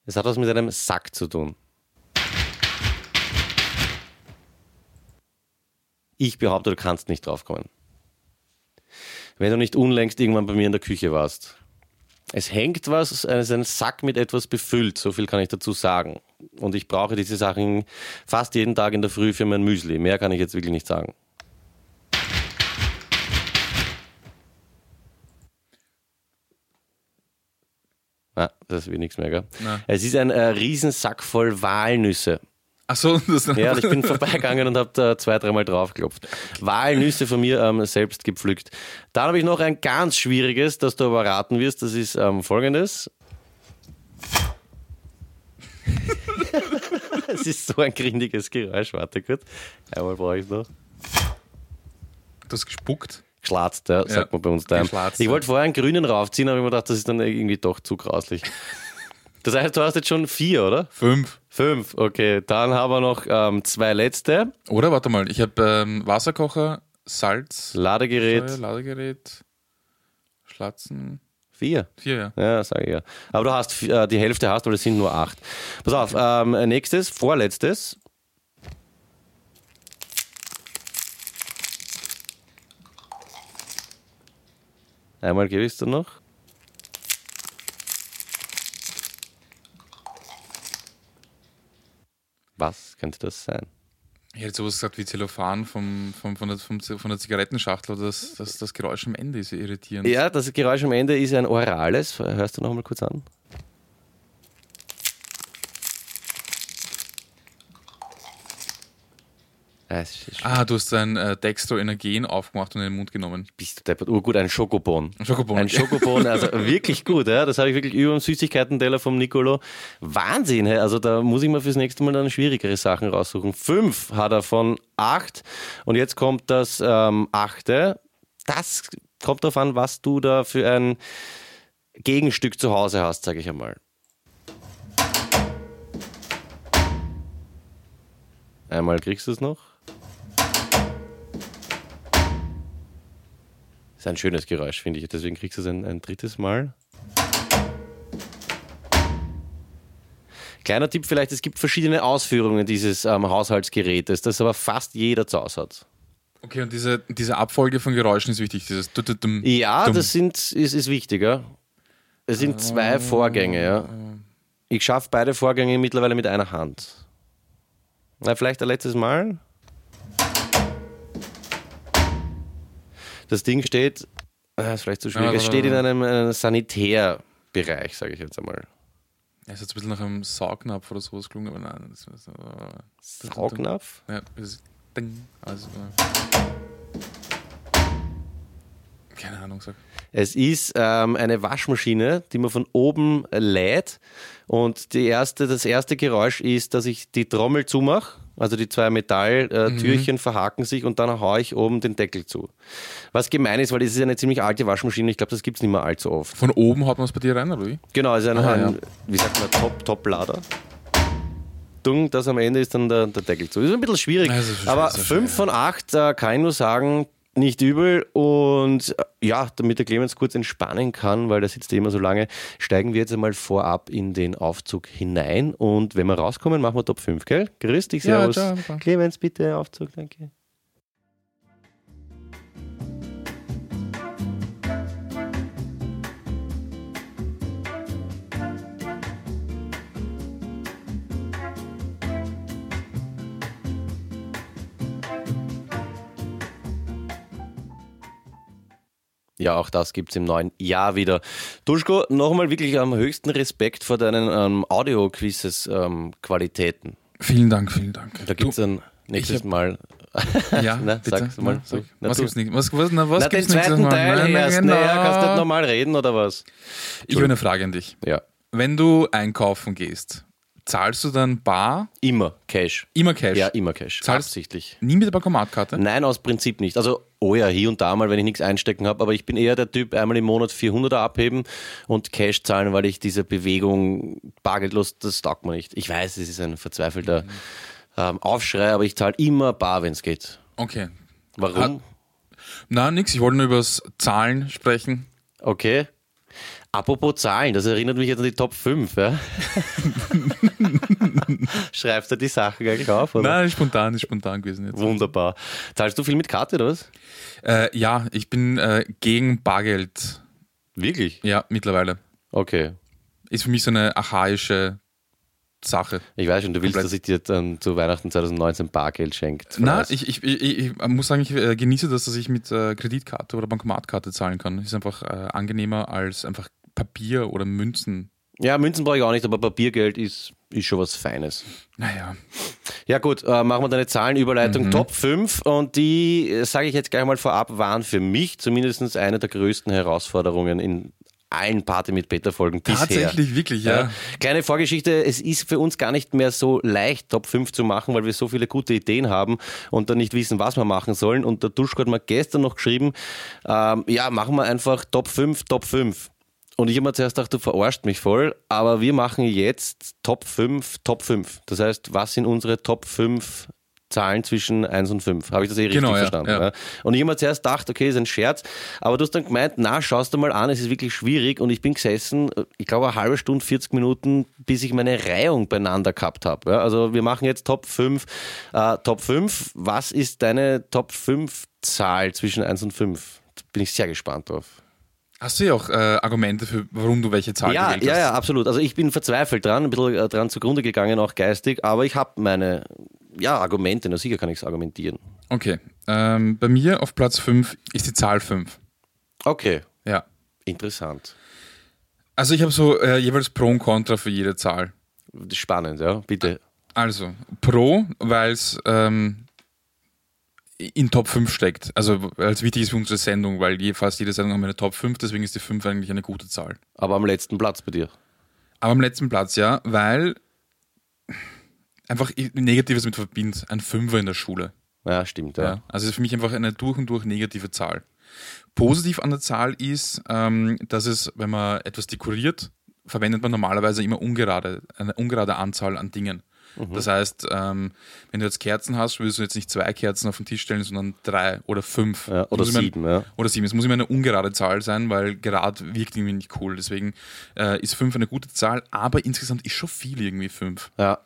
Es hat was mit einem Sack zu tun. Ich behaupte, du kannst nicht draufkommen. Wenn du nicht unlängst irgendwann bei mir in der Küche warst. Es hängt was, es ist ein Sack mit etwas befüllt, so viel kann ich dazu sagen. Und ich brauche diese Sachen fast jeden Tag in der Früh für mein Müsli. Mehr kann ich jetzt wirklich nicht sagen. Ah, das wird nichts mehr, gell? Nein. Es ist ein äh, Riesensack voll Walnüsse. Ach so, das Ja, und ich bin vorbeigegangen und habe da zwei, dreimal draufgeklopft. Walnüsse von mir ähm, selbst gepflückt. Dann habe ich noch ein ganz schwieriges, das du aber raten wirst. Das ist ähm, folgendes. Es ist so ein grindiges Geräusch. Warte kurz. Einmal brauche ich noch. Du hast gespuckt. Geschlatzt, ja, sagt man bei uns daheim. geschlatzt, Ich ja. wollte vorher einen grünen raufziehen, aber ich mir gedacht, das ist dann irgendwie doch zu grauslich. Das heißt, du hast jetzt schon vier, oder? Fünf. Fünf, okay. Dann haben wir noch ähm, zwei letzte. Oder warte mal, ich habe ähm, Wasserkocher, Salz, Ladegerät, Feuer, Ladegerät, Schlatzen. vier. Vier, ja. Ja, sage ich ja. Aber du hast äh, die Hälfte hast, weil es sind nur acht. Pass auf, ähm, nächstes, vorletztes. Einmal gebe ich es dir noch. Was könnte das sein? Ich hätte sowas gesagt wie Zellophan vom, vom, von, der, vom, von der Zigarettenschachtel oder das, das, das Geräusch am Ende ist ja irritierend. Ja, das Geräusch am Ende ist ein orales. Hörst du noch mal kurz an? Ah, es ist- Ah, du hast ein äh, Dextro Energen aufgemacht und in den Mund genommen. Bist du deppert? Urgut, ein Schokobon. Ein Schokobon. Ein Schokobon, also wirklich gut, ja. Das habe ich wirklich über dem Süßigkeiten-Teller vom Nicolo. Wahnsinn, hä? also da muss ich mir fürs nächste Mal dann schwierigere Sachen raussuchen. Fünf hat er von acht und jetzt kommt das ähm, achte. Das kommt darauf an, was du da für ein Gegenstück zu Hause hast, sage ich einmal. Einmal kriegst du es noch. Ist ein schönes Geräusch, finde ich. Deswegen kriegst du es ein, ein drittes Mal. Kleiner Tipp vielleicht, es gibt verschiedene Ausführungen dieses ähm, Haushaltsgerätes, das aber fast jeder zu Hause hat. Okay, und diese, diese Abfolge von Geräuschen ist wichtig. Dieses Dudutum, Ja, Dumm. das sind, ist, ist wichtiger. Es sind zwei Vorgänge, ja. Ich schaffe beide Vorgänge mittlerweile mit einer Hand. Na, vielleicht ein letztes Mal. Das Ding steht, äh, ist vielleicht zu schwierig, Ja, es steht in einem äh, Sanitärbereich, sage ich jetzt einmal. Er ist jetzt ein bisschen nach einem Saugnapf oder sowas gelungen, aber nein. Das, das, das, Saugnapf? Ja, das ist Ding. Also, äh, keine Ahnung, sag. Es ist ähm, eine Waschmaschine, die man von oben lädt. Und die erste, das erste Geräusch ist, dass ich die Trommel zumache. Also die zwei Metalltürchen verhaken sich und dann haue ich oben den Deckel zu. Was gemein ist, weil das ist eine ziemlich alte Waschmaschine. Ich glaube, das gibt es nicht mehr allzu oft. Von oben haut man es bei dir rein, oder wie? Genau, also ein, Aha, ein ja. wie sagt man, Top, Top-Lader. Dung, das am Ende ist dann der, der Deckel zu. Ist ein bisschen schwierig. Schwer, aber das ist schwer, 5 von 8 äh, kann ich nur sagen, nicht übel. Und äh, ja, damit der Clemens kurz entspannen kann, weil der sitzt immer so lange, steigen wir jetzt einmal vorab in den Aufzug hinein. Und wenn wir rauskommen, machen wir Top 5, gell? Grüß dich, Ja, Servus. ciao, Papa. Clemens, bitte Aufzug, danke. Ja, auch das gibt es im neuen Jahr wieder. Duschko, nochmal wirklich am höchsten Respekt vor deinen ähm, Audio-Quizzes-Qualitäten. Vielen Dank, vielen Dank. da gibt es dann nächstes hab- Mal. ja, Na, bitte. sag's mal. Sag. Na, was du- gibt's nicht? Was, was, na, was Na, den gibt's nächstes zweiten? Teil nein, erst. genau. Naja, kannst du nicht normal reden oder was? Ich habe eine Frage an dich. Ja. Wenn du einkaufen gehst, zahlst du dann bar, Immer Cash. immer Cash? Ja, immer Cash. Zahlst- Absichtlich. Nie mit der Bankomatkarte? Nein, aus Prinzip nicht. Also, oh ja, hier und da mal, wenn ich nichts einstecken habe, aber ich bin eher der Typ, einmal im Monat 400er abheben und Cash zahlen, weil ich diese Bewegung bargeldlos, das taugt mir nicht. Ich weiß, es ist ein verzweifelter ähm, Aufschrei, aber ich zahle immer bar, wenn es geht. Okay. Warum? Na, nix. Ich wollte nur über das Zahlen sprechen. Okay. Apropos Zahlen, das erinnert mich jetzt an die Top 5, ja? Schreibst du die Sachen gleich auf, oder? Nein, spontan, ist spontan gewesen jetzt. Wunderbar. Zahlst du viel mit Karte, oder was? Äh, ja, ich bin äh, gegen Bargeld. Wirklich? Ja, mittlerweile. Okay. Ist für mich so eine archaische Sache. Ich weiß schon, du willst, Komplett. dass ich dir dann zu Weihnachten 2019 Bargeld schenke. Na, ich, ich, ich, ich muss sagen, ich äh, genieße das, dass ich mit äh, Kreditkarte oder Bankomatkarte zahlen kann. Ist einfach äh, angenehmer als einfach Papier oder Münzen. Ja, Münzen brauche ich auch nicht, aber Papiergeld ist, ist schon was Feines. Naja. Ja gut, äh, machen wir deine Zahlenüberleitung. Top 5 und die, äh, sage ich jetzt gleich mal vorab, waren für mich zumindest eine der größten Herausforderungen in allen Party mit Peter-Folgen bisher. Tatsächlich, wirklich, ja. Ja. Kleine Vorgeschichte, es ist für uns gar nicht mehr so leicht, Top 5 zu machen, weil wir so viele gute Ideen haben und dann nicht wissen, was wir machen sollen. Und der Duschko hat mir gestern noch geschrieben, ähm, ja, machen wir einfach Top 5, Top 5. Und ich habe mir zuerst gedacht, du verarscht mich voll, aber wir machen jetzt Top 5, Top 5. Das heißt, was sind unsere Top 5 Zahlen zwischen 1 und 5? Habe ich das eh richtig Genau, ja, verstanden? ja. Ja? Und ich habe mir zuerst gedacht, okay, ist ein Scherz, aber du hast dann gemeint, na, schaust du mal an, es ist wirklich schwierig und ich bin gesessen, ich glaube eine halbe Stunde, 40 Minuten, bis ich meine Reihung beieinander gehabt habe. Also wir machen jetzt Top 5. Äh, Top 5, was ist deine Top 5 Zahl zwischen 1 und 5? Da bin ich sehr gespannt drauf. Hast du ja auch äh, Argumente für, warum du welche Zahl Ja, gewählt ja, hast? ja, absolut. Also ich bin verzweifelt dran, ein bisschen äh, dran zugrunde gegangen, auch geistig, aber ich habe meine ja, Argumente, na sicher kann ich es argumentieren. Okay. Ähm, bei mir auf Platz 5 ist die Zahl 5. Okay, Ja. interessant. Also ich habe so äh, jeweils Pro und Contra für jede Zahl. Spannend, ja, bitte. Also, Pro, weil es ähm, in Top 5 steckt. Also, weil es wichtig ist für unsere Sendung, weil je, fast jede Sendung haben wir eine Top 5, deswegen ist die 5 eigentlich eine gute Zahl. Aber am letzten Platz bei dir. Aber am letzten Platz, ja, weil einfach Negatives mit verbindet. Ein Fünfer in der Schule. Ja, stimmt, ja. Ja. Also, es ist für mich einfach eine durch und durch negative Zahl. Positiv an der Zahl ist, ähm, dass es, wenn man etwas dekoriert, verwendet man normalerweise immer ungerade, eine ungerade Anzahl an Dingen. Mhm. Das heißt, ähm, wenn du jetzt Kerzen hast, würdest du jetzt nicht zwei Kerzen auf den Tisch stellen, sondern drei oder fünf. Ja, oder muss immer- sieben, ja. Oder sieben. Es muss immer eine ungerade Zahl sein, weil gerad wirkt irgendwie nicht cool. Deswegen äh, ist fünf eine gute Zahl, aber insgesamt ist schon viel irgendwie fünf. ja.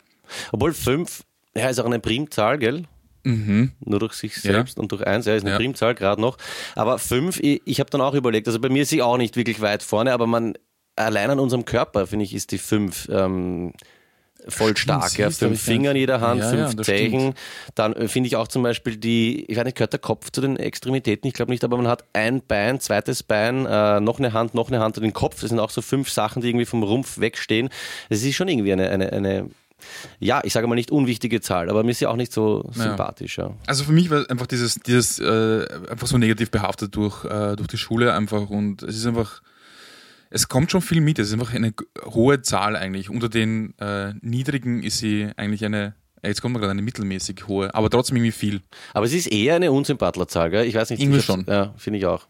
Obwohl fünf, ja, ist auch eine Primzahl, gell? Nur durch sich Ja. selbst und durch eins, ja, ist eine Ja. Primzahl gerade noch. Aber fünf, ich, ich habe dann auch überlegt, also bei mir ist sie auch nicht wirklich weit vorne, aber man allein an unserem Körper, finde ich, ist die fünf ähm, voll stark. Ja. Fünf Finger in jeder Hand, Ja, fünf ja, Zeichen. Dann äh, finde ich auch zum Beispiel die, ich weiß nicht, gehört der Kopf zu den Extremitäten? Ich glaube nicht, aber man hat ein Bein, zweites Bein, äh, noch eine Hand, noch eine Hand und den Kopf. Das sind auch so fünf Sachen, die irgendwie vom Rumpf wegstehen. Das ist schon irgendwie eine, eine, eine ja, ich sage mal nicht unwichtige Zahl, aber mir ist sie auch nicht so sympathisch. Ja. Also für mich war einfach dieses, dieses äh, einfach so negativ behaftet durch, äh, durch die Schule einfach und es ist einfach, es kommt schon viel mit. Es ist einfach eine hohe Zahl eigentlich. Unter den äh, niedrigen ist sie eigentlich eine, jetzt kommt mir gerade eine mittelmäßig hohe, aber trotzdem irgendwie viel. Aber es ist eher eine Unsympathlerzahl, gell? Ich weiß nicht. Irgendwie schon. Ja, finde ich auch.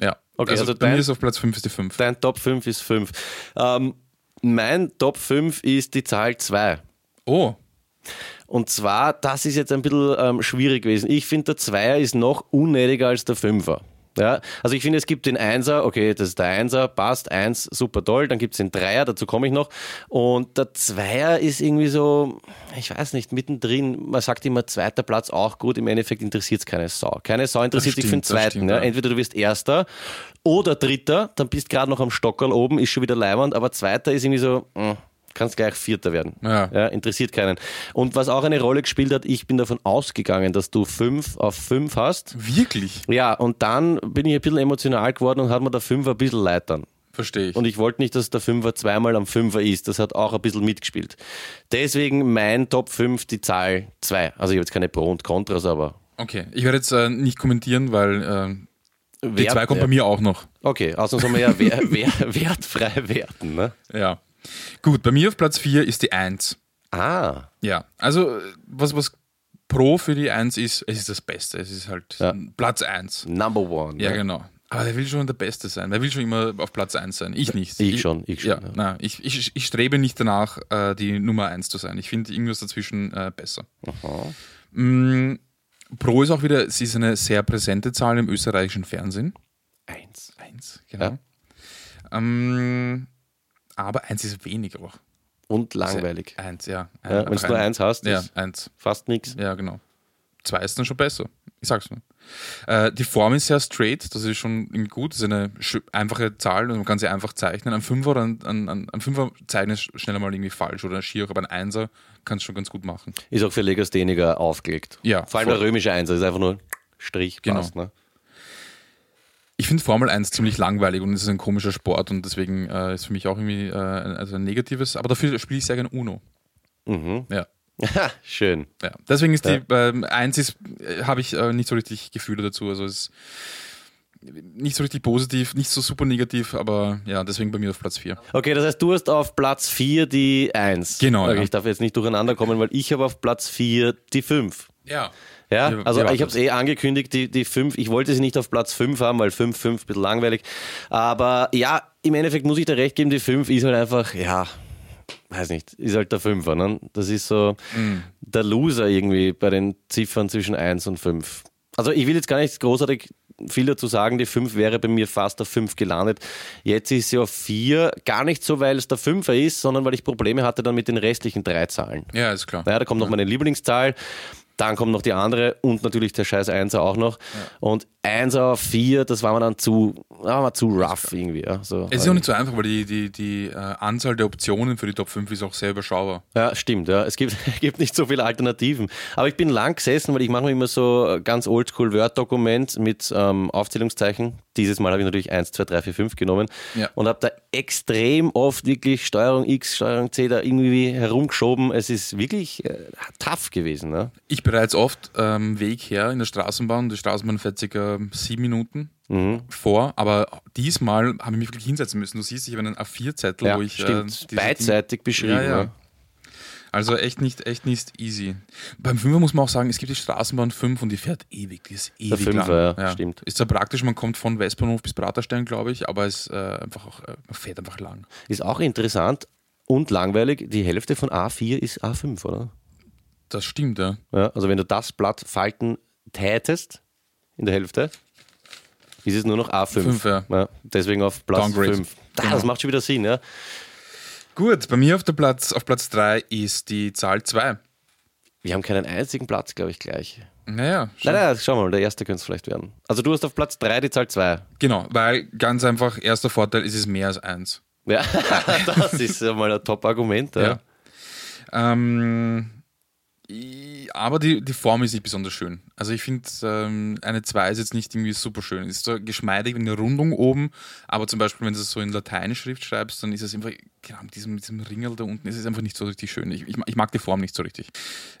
Ja. Okay, also, also dein- ist auf Platz 5 ist die 5. Dein Top 5 ist 5. Ähm, mein Top 5 ist die Zahl 2. Oh, Und zwar, das ist jetzt ein bisschen ähm, schwierig gewesen. Ich finde, der Zweier ist noch unnötiger als der Fünfer. Ja, also ich finde, es gibt den Einser, okay, das ist der Einser, passt, eins, super toll, dann gibt es den Dreier, dazu komme ich noch. Und der Zweier ist irgendwie so, ich weiß nicht, mittendrin, man sagt immer, zweiter Platz auch gut, im Endeffekt interessiert es keine Sau. Keine Sau interessiert sich für den zweiten. stimmt, ja. ja. Entweder du wirst Erster oder Dritter, dann bist gerade noch am Stockerl oben, ist schon wieder Leiwand, aber Zweiter ist irgendwie so, mh, kannst gleich Vierter werden. Ja. Ja, interessiert keinen. Und was auch eine Rolle gespielt hat, ich bin davon ausgegangen, dass du fünf auf fünf hast. wirklich? Ja, und dann bin ich ein bisschen emotional geworden und hat mir der Fünfer ein bisschen leid dann. Verstehe ich. Und ich wollte nicht, dass der Fünfer zweimal am Fünfer ist. Das hat auch ein bisschen mitgespielt. Deswegen mein Top 5 die Zahl 2. Also ich habe jetzt keine Pro und Kontras, aber okay, ich werde jetzt äh, nicht kommentieren, weil äh, die Wert- 2 kommt bei mir auch noch. Okay, außerdem soll man ja wer, wer, wertfrei werten. Ne? Ja. Gut, bei mir auf Platz 4 ist die 1. Ah, Ja, also was, was Pro für die 1 ist, es ist das Beste. Es ist halt Ja. Platz 1. Number One. Ja, ne? genau. Aber der will schon der Beste sein. Der will schon immer auf Platz 1 sein. Ich nicht. Ich schon, ich schon, Ja, ja. Na, ich, ich, ich strebe nicht danach, äh, die Nummer 1 zu sein. Ich finde irgendwas dazwischen äh, besser. Mm, Pro ist auch wieder, sie ist eine sehr präsente Zahl im österreichischen Fernsehen. Eins. 1, genau. Ähm, aber 1 ist wenig auch. Und langweilig. 1, ja. Ja, Wenn du nur eins hast, Ja, ist 1. fast nichts. Ja, genau. Zwei ist dann schon besser. Ich sag's nur. Äh, die Form ist sehr straight, das ist schon gut. Das ist eine einfache Zahl und man kann sie einfach zeichnen. Ein Fünfer oder ein, ein, ein, ein Fünfer zeichnen ist schneller mal irgendwie falsch oder ein Schier, aber ein Einser kannst du schon ganz gut machen. Ist auch für Legastheniker aufgelegt. Ja, Vor allem voll. der römische Einser ist einfach nur Strich, Genau. passt. Ne? Ich finde Formel 1 ziemlich langweilig und es ist ein komischer Sport und deswegen äh, ist für mich auch irgendwie äh, ein- also ein negatives. Aber dafür spiele ich sehr gerne Uno. Mhm. Ja. Schön. Ja, deswegen ist Ja. die ähm, eins ist, äh, habe ich äh, nicht so richtig Gefühle dazu. Also es ist nicht so richtig positiv, nicht so super negativ, aber ja, deswegen bei mir auf Platz 4. Okay, das heißt, du hast auf Platz 4 die 1. Genau, Okay, ja. Ich darf jetzt nicht durcheinander kommen, weil ich habe auf Platz 4 die 5. Ja. Ja, also ich habe es eh angekündigt, die, die 5, ich wollte sie nicht auf Platz 5 haben, weil 5, 5 ein bisschen langweilig. Aber ja, im Endeffekt muss ich dir recht geben, die 5 ist halt einfach, ja, weiß nicht, ist halt der Fünfer. Ne? Das ist so Mhm. der Loser irgendwie bei den Ziffern zwischen 1 und 5. Also ich will jetzt gar nicht großartig viel dazu sagen, die 5 wäre bei mir fast auf 5 gelandet. Jetzt ist sie auf 4, gar nicht so, weil es der Fünfer ist, sondern weil ich Probleme hatte dann mit den restlichen drei Zahlen. Ja, ist klar. Ja, da kommt noch meine Lieblingszahl, dann kommt noch die andere und natürlich der scheiß Einser auch noch. Und Einser auf 4, das war mir dann zu, war mir zu rough irgendwie. Ja, so. Es ist auch nicht so einfach, weil die, die, die äh, Anzahl der Optionen für die Top 5 ist auch sehr überschaubar. Ja, stimmt, ja. Es gibt, gibt nicht so viele Alternativen. Aber ich bin lang gesessen, weil ich mache mir immer so ganz oldschool Word-Dokument mit ähm, Aufzählungszeichen. Dieses Mal habe ich natürlich 1, 2, 3, 4, 5 genommen Ja. und habe da extrem oft wirklich Steuerung X, Steuerung C da irgendwie herumgeschoben. Es ist wirklich äh, tough gewesen. Ne? Ich bereits oft ähm, Weg her in der Straßenbahn. Die Straßenbahn fährt circa sieben Minuten Mhm. vor, aber diesmal habe ich mich wirklich hinsetzen müssen. Du siehst, ich habe einen A4-Zettel, Ja, wo ich. äh, stimmt. diese Beidseitig beschrieben. Ja, ja. Also echt nicht, echt nicht easy. Beim Fünfer muss man auch sagen, es gibt die Straßenbahn 5 und die fährt ewig, die ist ewig Fünfer, lang. ja, stimmt. Ist zwar praktisch, man kommt von Westbahnhof bis Praterstein, glaube ich, aber es äh, einfach auch, äh, man fährt einfach lang. Ist auch interessant und langweilig. Die Hälfte von A4 ist A5, oder? Das stimmt, ja. Ja, also wenn du das Blatt falten tätest in der Hälfte, ist es nur noch A5. Fünf, ja. deswegen auf Platz Downgrade. 5. Da, Genau. Das macht schon wieder Sinn, ja. Gut, bei mir auf, der Platz, auf Platz 3 ist die Zahl 2. Wir haben keinen einzigen Platz, glaube ich, gleich. Naja, schon. Nein, nein, schau mal, der erste könnte es vielleicht werden. Also du hast auf Platz 3 die Zahl 2. Genau, weil ganz einfach, erster Vorteil, es ist mehr als eins. Ja, das ist ja mal ein Top-Argument. Ja. Ja. Ähm, aber die, die Form ist nicht besonders schön. Also ich finde, ähm, eine 2 ist jetzt nicht irgendwie super schön. Ist so geschmeidig eine Rundung oben, aber zum Beispiel, wenn du es so in Lateinschrift schreibst, dann ist es einfach, genau, mit diesem, mit diesem Ringel da unten, ist es einfach nicht so richtig schön. Ich, ich, ich mag die Form nicht so richtig.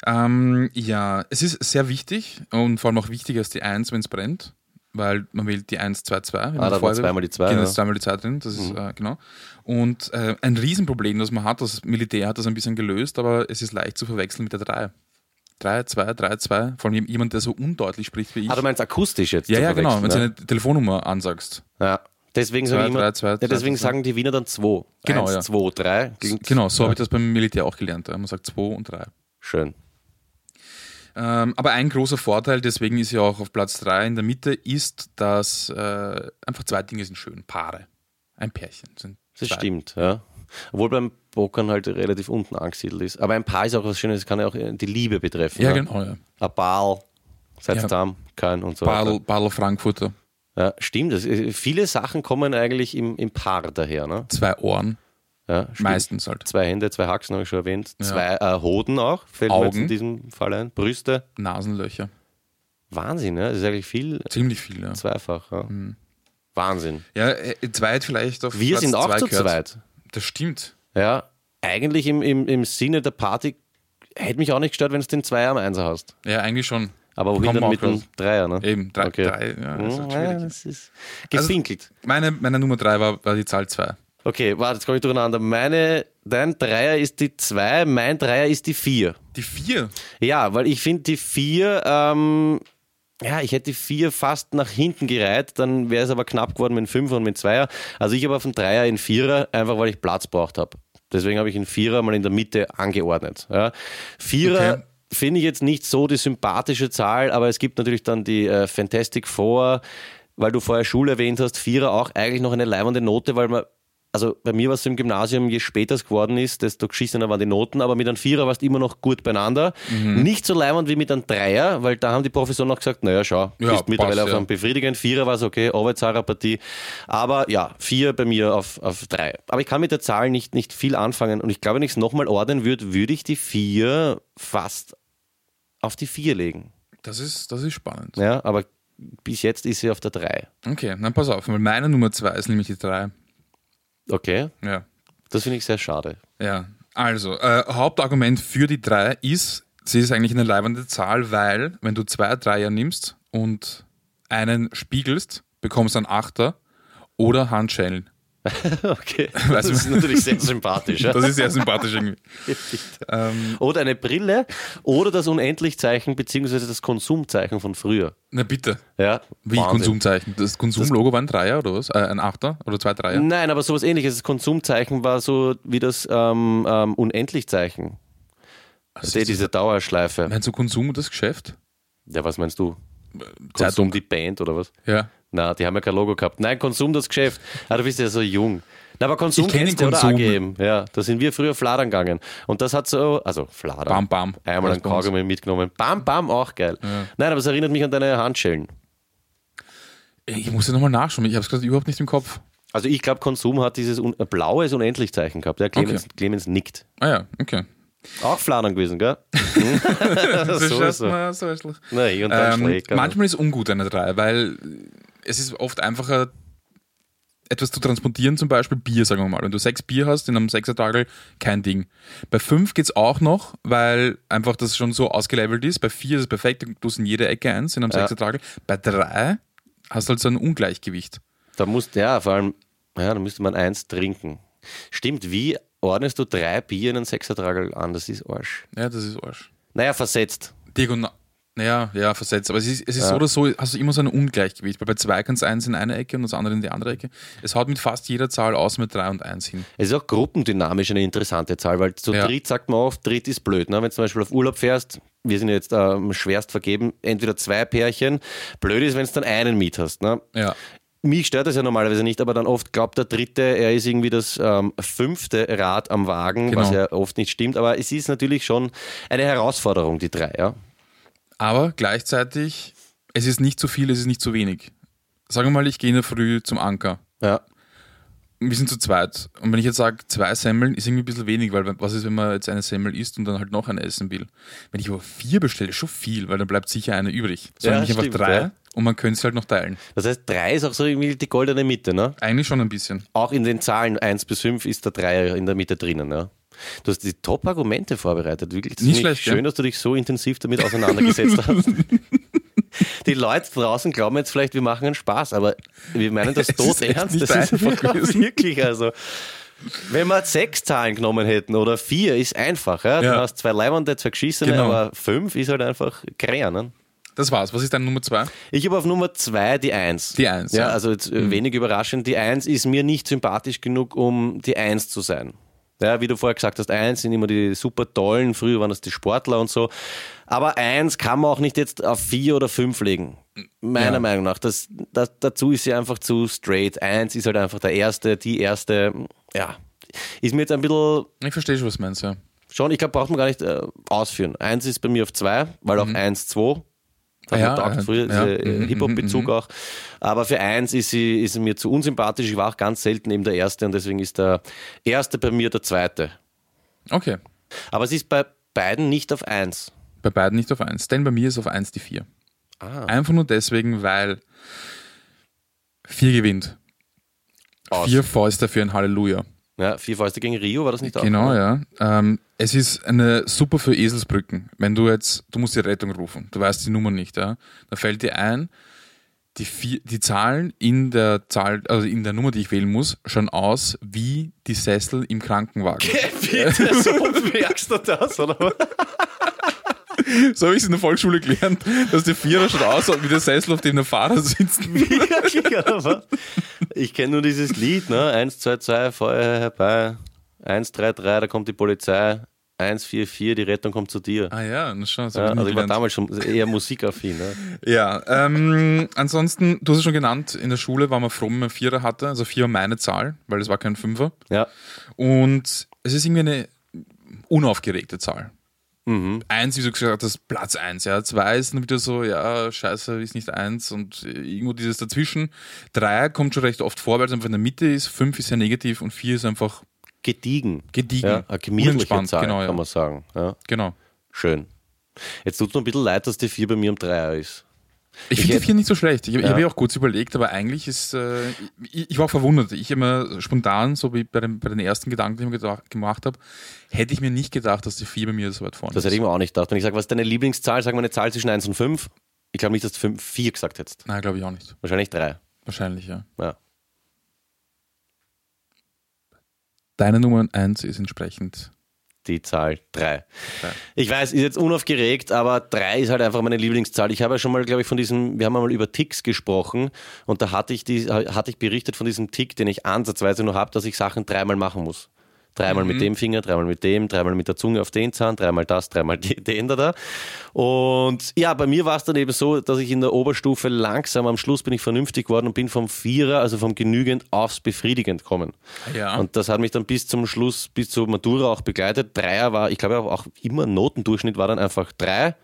Ähm, ja, es ist sehr wichtig und vor allem auch wichtiger als die 1, wenn es brennt. Weil man wählt die 1, 2, 2. wenn Ah, da war zweimal die zwei, Genau, ja. zweimal die 2 drin, das ist, äh, genau. Und äh, ein Riesenproblem, das man hat, das Militär hat das ein bisschen gelöst, aber es ist leicht zu verwechseln mit der 3. 3, 2, 3, 2. Vor allem jemand, der so undeutlich spricht wie ich. Ah, du meinst akustisch jetzt? ja, ja, genau, wenn du eine Telefonnummer ansagst. ja. ja. Deswegen, Zwei, sagen immer, drei, zwei, ja, deswegen zwei. sagen die Wiener dann 2. Genau, Eins, ja. 2, 3. Klingt Genau, so habe ich das beim Militär auch gelernt. ja. Man sagt 2 und 3. schön. Ähm, aber ein großer Vorteil, deswegen ist ja auch auf Platz 3 in der Mitte, ist, dass äh, einfach zwei Dinge sind schön. Paare. Ein Pärchen. Sind Das zwei. stimmt, ja. Obwohl beim Pokern halt relativ unten angesiedelt ist. Aber ein Paar ist auch was Schönes, kann ja auch die Liebe betreffen. Ja, ne? genau. Ja. Ein Ball, seid Ja. kein und so weiter. Badl Frankfurter. Ja, stimmt. Das, ist- viele Sachen kommen eigentlich im, im Paar daher. Ne? Zwei Ohren. Ja. Meistens halt. Zwei Hände, zwei Haxen habe ich schon erwähnt. Ja. Zwei äh, Hoden auch, fällt mir jetzt Augen. in diesem Fall ein. Brüste. Nasenlöcher. Wahnsinn, ne? Das ist eigentlich viel Ziemlich viel, ja. zweifach. Ja. Wahnsinn. Ja, äh, zweit vielleicht auf Wir Platz sind auch zwei zu gehört. zweit. Das stimmt. Ja, eigentlich im, im, im Sinne der Party hätte mich auch nicht gestört, wenn du den Zweier am Einser hast. Ja, eigentlich schon. Aber wohin Kommen dann mit dem. Dreier, ne? Eben, drei, Okay. drei ja, das ist halt ja, das ist gefinkelt. Meine, meine Nummer drei war, war die Zahl zwei. Okay, warte, jetzt komme ich durcheinander. Meine, dein Dreier ist die zwei, mein Dreier ist die vier. Die vier. Ja, weil ich finde die vier, ähm, ja, ich hätte die vier fast nach hinten gereiht, dann wäre es aber knapp geworden mit Fünfer und mit Zweier. Also ich habe auf den Dreier in Vierer, einfach weil ich Platz braucht habe. Deswegen habe ich in Vierer mal in der Mitte angeordnet. Ja. Vierer Okay. finde ich jetzt nicht so die sympathische Zahl, aber es gibt natürlich dann die äh, Fantastic Four, weil du vorher Schule erwähnt hast, Vierer auch eigentlich noch eine leibende Note, weil man also bei mir war es im Gymnasium, je später es geworden ist, desto geschissener waren die Noten, aber mit einem Vierer warst du immer noch gut beieinander. Mhm. Nicht so leibend wie mit einem Dreier, weil da haben die Professoren noch gesagt, naja, schau, Ja, bist mittlerweile passt, auf ja. einem befriedigenden Vierer, war es okay, Arbeitszahlpartie. Aber ja, vier bei mir auf, auf drei. Aber ich kann mit der Zahl nicht, nicht viel anfangen und ich glaube, wenn ich es nochmal ordnen würde, würde ich die vier fast auf die vier legen. Das ist, das ist spannend. Ja, aber bis jetzt ist sie auf der drei. Okay, dann pass auf, weil meine Nummer zwei ist nämlich die drei. Okay, Ja. das finde ich sehr schade. Ja, also, äh, Hauptargument für die 3 ist, sie ist eigentlich eine leibende Zahl, weil, wenn du zwei Dreier nimmst und einen spiegelst, bekommst du einen Achter oder Handschellen. Okay, das ist natürlich sehr sympathisch. Das ist sehr sympathisch irgendwie. Ähm, Oder eine Brille oder das Unendlichzeichen beziehungsweise das Konsumzeichen von früher. na bitte, Ja, wie Wahnsinn. Konsumzeichen? Das Konsumlogo war ein Dreier oder was? Äh, ein Achter oder zwei Dreier? Nein, aber sowas ähnliches. Das Konsumzeichen war so wie das ähm, ähm, Unendlichzeichen. Also ist diese Dauerschleife. Meinst du Konsum und das Geschäft? Ja, was meinst du? Zeitung. Konsum die Band oder was? Ja. Na, die haben ja kein Logo gehabt. Nein, Konsum das Geschäft. Ah, du bist ja so jung. Na, aber Konsum Ich kenn kennst du oder. AGM. Ja, da sind wir früher Fladern gegangen. Und das hat so, also Fladern. Bam, bam. Einmal Das ein bei uns. Kaugummi mitgenommen. Bam, bam, auch geil. Nein, aber es erinnert mich an deine Handschellen. Ich muss ja nochmal nachschauen, ich habe es gerade überhaupt nicht im Kopf. Also ich glaube, Konsum hat dieses un blaues Unendlichzeichen gehabt. Der Clemens, Clemens nickt. Ah ja, okay. Auch Fladern gewesen, gell? Das Sowieso. mal so schlecht. Nein, und dann Ähm, schlägt manchmal ist ungut eine 3, weil es ist oft einfacher, etwas zu transportieren, zum Beispiel Bier, sagen wir mal. Wenn du sechs Bier hast in einem Sechsertagel, kein Ding. Bei fünf geht es auch noch, weil einfach das schon so ausgelevelt ist. Bei vier ist es perfekt, du tust in jede Ecke eins in einem Ja. Sechsertagel. Bei drei hast du halt so ein Ungleichgewicht. Da musst, ja, vor allem, ja, da müsste man eins trinken. Stimmt, wie ordnest du drei Bier in einen Sechsertragel an? Das ist Arsch. Ja, das ist Arsch. Naja, versetzt. Diagonal. Naja, ja, versetzt. Aber es ist, es ist Ja. so oder so, hast du immer so ein Ungleichgewicht. Weil bei zwei kannst du eins in eine Ecke und das andere in die andere Ecke. Es haut mit fast jeder Zahl aus mit drei und eins hin. Es ist auch gruppendynamisch eine interessante Zahl, weil zu Ja. dritt sagt man oft, dritt ist blöd. Ne? Wenn du zum Beispiel auf Urlaub fährst, wir sind jetzt ähm, schwerst vergeben, entweder zwei Pärchen. Blöd ist, wenn du dann einen mit hast. Ne? Ja. Mich stört das ja normalerweise nicht, aber dann oft glaubt der Dritte, er ist irgendwie das ähm, fünfte Rad am Wagen, Genau. was ja oft nicht stimmt. Aber es ist natürlich schon eine Herausforderung, die drei. Ja? Aber gleichzeitig, es ist nicht zu viel, es ist nicht zu wenig. Sagen wir mal, ich gehe in der Früh zum Anker. Ja. wir sind zu zweit. Und wenn ich jetzt sage, zwei Semmeln ist irgendwie ein bisschen wenig, weil was ist, wenn man jetzt eine Semmel isst und dann halt noch eine essen will? Wenn ich aber vier bestelle, ist schon viel, weil dann bleibt sicher eine übrig. So Ja, eigentlich einfach drei ja. und man könnte es halt noch teilen. Das heißt, drei ist auch so irgendwie die goldene Mitte, ne? Eigentlich schon ein bisschen. Auch in den Zahlen 1 bis 5 ist der Dreier in der Mitte drinnen, ja. Du hast die Top-Argumente vorbereitet, wirklich. Das Nicht schlecht, ja. schön, dass du dich so intensiv damit auseinandergesetzt hast. Die Leute draußen glauben jetzt vielleicht, wir machen einen Spaß, aber wir meinen das tot ernst. Das ist einfach ja, wirklich, also. Wenn wir sechs Zahlen genommen hätten oder vier, ist einfach. Ja? Du Ja. hast zwei Leibernde, zwei Geschissene, Genau. aber fünf ist halt einfach kräher. Ne? Das war's. Was ist deine Nummer zwei? Ich habe auf Nummer zwei die Eins. Die Eins, Ja, ja. also jetzt, äh, wenig überraschend. Die Eins ist mir nicht sympathisch genug, um die Eins zu sein. Ja, wie du vorher gesagt hast, eins sind immer die super tollen, früher waren das die Sportler und so. Aber eins kann man auch nicht jetzt auf vier oder fünf legen. Meiner Ja. Meinung nach. Das, das, dazu ist sie einfach zu straight. Eins ist halt einfach der erste, die erste. Ja, ist mir jetzt ein bisschen Ich verstehe schon, was du meinst, ja. schon, ich glaube, braucht man gar nicht äh, ausführen. Eins ist bei mir auf zwei, weil auch eins, zwei. Mhm. Mir ja, taugt äh, früher, ja. dieser äh, Mhm, Hip-Hop-Bezug auch. Aber für eins ist sie, ist sie mir zu unsympathisch. Ich war auch ganz selten eben der Erste und deswegen ist der Erste bei mir der Zweite. Okay. Aber es ist bei beiden nicht auf eins. Bei beiden nicht auf eins. Denn bei mir ist auf eins die vier. Ah. Einfach nur deswegen, weil vier gewinnt. Aus. Vier Fäuste für ein Halleluja. Ja, vier Fäuste gegen Rio, war das nicht auch? Genau, ja. Ähm, es ist eine super für Eselsbrücken. Wenn du jetzt, du musst die Rettung rufen, du weißt die Nummer nicht, ja. Da fällt dir ein, die, vier, die Zahlen in der Zahl, also in der Nummer, die ich wählen muss, schauen aus wie die Sessel im Krankenwagen. Bitte, so merkst du das, oder? so habe ich es in der Volksschule gelernt, dass die Vierer schaut aus wie der Sessel, auf dem der Fahrer sitzt. Ich kenne nur dieses Lied, ne? 1, 2, 2, Feuer herbei. 1, 3, 3, da kommt die Polizei. 1, 4, 4, die Rettung kommt zu dir. Ah ja, das schon. Das Ja, ich also ich war damals schon eher musikaffin. Ne? Ja, ähm, ansonsten, du hast es schon genannt, in der Schule war man froh, wenn man Vierer hatte, also vier war meine Zahl, weil es war kein Fünfer. Ja. Und es ist irgendwie eine unaufgeregte Zahl. Eins, wie du gesagt hast, Platz eins. Ja. Zwei ist dann wieder so, ja, scheiße, ist nicht eins und irgendwo dieses dazwischen. Drei kommt schon recht oft vor, weil es einfach in der Mitte ist. Fünf ist sehr negativ und vier ist einfach Gediegen. gediegen. Ja, eine gemütliche Zahl, genau, ja. kann man sagen. Ja, Genau. schön. Jetzt tut es mir ein bisschen leid, dass die 4 bei mir im Dreier ist. Ich Ich finde die vier nicht so schlecht. Ich, ich Ja. habe ja auch kurz überlegt, aber eigentlich ist, äh, ich, ich war auch verwundert. Ich immer spontan, so wie bei, dem, bei den ersten Gedanken, die ich mir gedacht, gemacht habe, hätte ich mir nicht gedacht, dass die vier bei mir so weit vorne Das ist. hätte ich mir auch nicht gedacht. Wenn ich sage, was ist deine Lieblingszahl, sag mal eine Zahl zwischen 1 und 5. Ich glaube nicht, dass du 5, 4 gesagt hättest. Nein, glaube ich auch nicht. Wahrscheinlich 3. Wahrscheinlich, ja. Ja. Deine Nummer eins ist entsprechend. Die Zahl 3. Drei. Ich weiß, ist jetzt unaufgeregt, aber 3 ist halt einfach meine Lieblingszahl. Ich habe ja schon mal, glaube ich, von diesem, wir haben einmal über Ticks gesprochen und da hatte ich, die, hatte ich berichtet von diesem Tick, den ich ansatzweise nur habe, dass ich Sachen dreimal machen muss. Dreimal mit dem Finger, dreimal mit dem, dreimal mit der Zunge auf den Zahn, dreimal das, dreimal die- den da da. Und ja, bei mir war es dann eben so, dass ich in der Oberstufe langsam, am Schluss bin ich vernünftig geworden und bin vom Vierer, also vom genügend aufs befriedigend kommen. Ja. Und das hat mich dann bis zum Schluss, bis zur Matura auch begleitet. Dreier war, ich glaube auch immer Notendurchschnitt war dann einfach drei.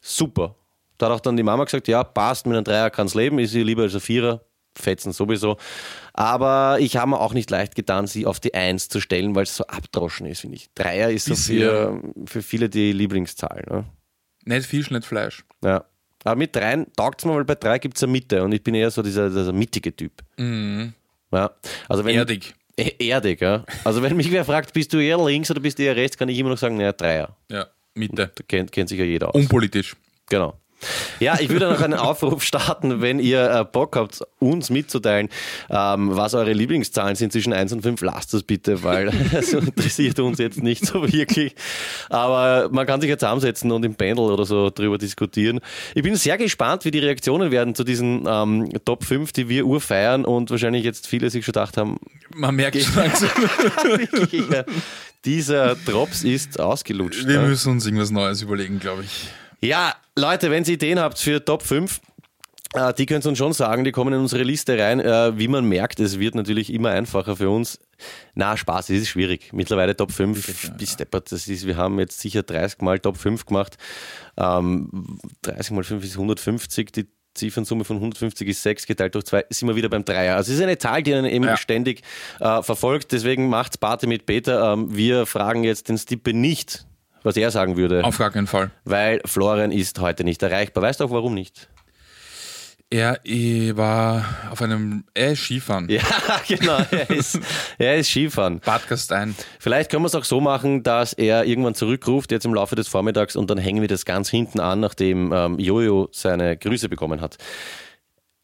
Super. Da hat auch dann die Mama gesagt, ja, passt, mit einem Dreier kann's leben, ist sie lieber als ein Vierer. Fetzen sowieso. Aber ich habe mir auch nicht leicht getan, sie auf die Eins zu stellen, weil es so abdroschen ist, finde ich. Dreier ist so für, für viele die Lieblingszahl. Ne? Nicht Fisch, nicht Fleisch. Ja. Aber mit dreien taugt es mir, weil bei drei gibt es eine Mitte und ich bin eher so dieser, dieser mittige Typ. Ja. Also wenn, Erdig. E- Erdig, ja. Also wenn mich wer fragt, bist du eher links oder bist du eher rechts, kann ich immer noch sagen, naja, Dreier. Ja, Mitte. Da kennt, kennt sich ja jeder aus. Unpolitisch. Genau. Ja, ich würde noch einen Aufruf starten, wenn ihr äh, Bock habt, uns mitzuteilen, ähm, was eure Lieblingszahlen sind zwischen 1 und 5. Lasst das bitte, weil das interessiert uns jetzt nicht so wirklich. Aber man kann sich jetzt zusammensetzen und im Panel oder so drüber diskutieren. Ich bin sehr gespannt, wie die Reaktionen werden zu diesen ähm, Top 5, die wir urfeiern und wahrscheinlich jetzt viele sich schon gedacht haben, Man merkt schon langsam, dieser Drops ist ausgelutscht. wir ja. müssen uns irgendwas Neues überlegen, glaube ich. Ja, Leute, wenn ihr Ideen habt für Top 5, äh, die könnt ihr uns schon sagen, die kommen in unsere Liste rein. Äh, wie man merkt, es wird natürlich immer einfacher für uns. Na, Spaß, es ist schwierig. Mittlerweile Top 5 bis deppert. Das ist, wir haben jetzt sicher 30 Mal Top 5 gemacht. Ähm, 30 mal 5 ist 150. Die Ziffernsumme von 150 ist 6 geteilt durch 2, sind wir wieder beim Dreier. Also es ist eine Zahl, die einen eben Ja. ständig äh, verfolgt. Deswegen macht's Party mit Peter. Ähm, wir fragen jetzt den Stippe nicht, was er sagen würde, Auf gar keinen Fall. weil Florian ist heute nicht erreichbar. Weißt du auch warum nicht? Er eh, war auf einem, er ist Skifahren. Ja, genau. Er ist, er ist Skifahren. Bad Gastein. Vielleicht können wir es auch so machen, dass er irgendwann zurückruft, jetzt im Laufe des Vormittags, und dann hängen wir das ganz hinten an, nachdem ähm, Jojo seine Grüße bekommen hat.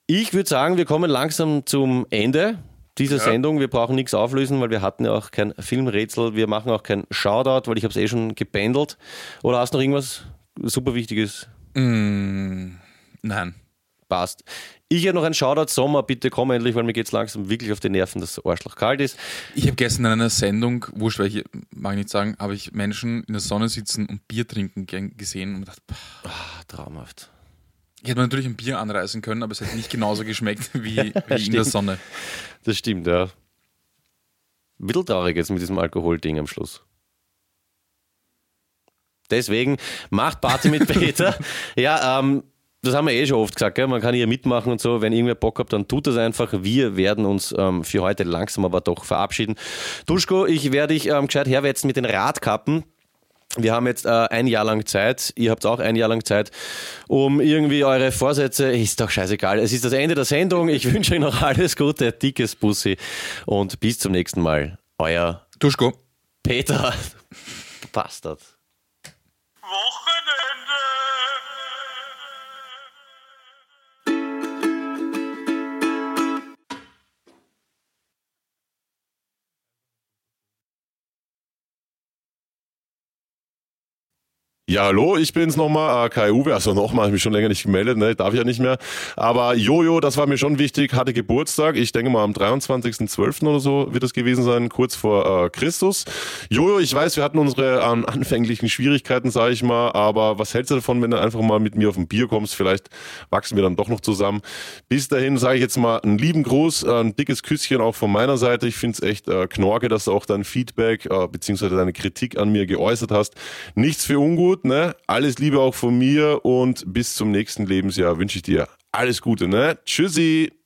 Ich würde sagen, wir kommen langsam zum Ende dieser Sendung. Wir brauchen nichts auflösen, weil wir hatten ja auch kein Filmrätsel. Wir machen auch kein Shoutout, weil ich habe es eh schon gebändelt. Oder hast du noch irgendwas super Wichtiges? Mm, nein. Passt. Ich hätte noch ein Shoutout. Sommer, bitte komm endlich, weil mir geht es langsam wirklich auf die Nerven, dass Arschloch kalt ist. Ich habe gestern in einer Sendung, wurscht, welche, mag ich nicht sagen, habe ich Menschen in der Sonne sitzen und Bier trinken ge- gesehen und gedacht, pff, Ah, traumhaft. Ich hätte natürlich ein Bier anreißen können, aber es hätte nicht genauso geschmeckt wie, wie in der. Sonne. Das stimmt, ja. Ein bisschen traurig jetzt mit diesem Alkoholding am Schluss. Deswegen macht Party mit Peter. ja, ähm, das haben wir eh schon oft gesagt, gell? man kann hier mitmachen und so. Wenn irgendwer Bock habt, dann tut das einfach. Wir werden uns ähm, für heute langsam aber doch verabschieden. Duschko, ich werde dich ähm, gescheit herwetzen mit den Radkappen. Wir haben jetzt äh, ein Jahr lang Zeit, ihr habt auch ein Jahr lang Zeit, um irgendwie eure Vorsätze, ist doch scheißegal. Es ist das Ende der Sendung. Ich wünsche euch noch alles Gute, dickes Bussi und bis zum nächsten Mal. Euer Duschko. Peter. Bastard. Ja, hallo, ich bin's nochmal, Kai Uwe. Also nochmal, ich mich schon länger nicht gemeldet, ne? darf ja nicht mehr. Aber Jojo, das war mir schon wichtig, hatte Geburtstag. Ich denke mal am 23.12. oder so wird das gewesen sein, kurz vor äh, Christus. Jojo, ich weiß, wir hatten unsere ähm, anfänglichen Schwierigkeiten, sage ich mal. Aber was hältst du davon, wenn du einfach mal mit mir auf ein Bier kommst? Vielleicht wachsen wir dann doch noch zusammen. Bis dahin sage ich jetzt mal einen lieben Gruß, äh, ein dickes Küsschen auch von meiner Seite. Ich find's echt äh, knorke, dass du auch dein Feedback äh, beziehungsweise deine Kritik an mir geäußert hast. Nichts für ungut, ne? Alles Liebe auch von mir und bis zum nächsten Lebensjahr wünsche ich dir alles Gute, ne? Tschüssi!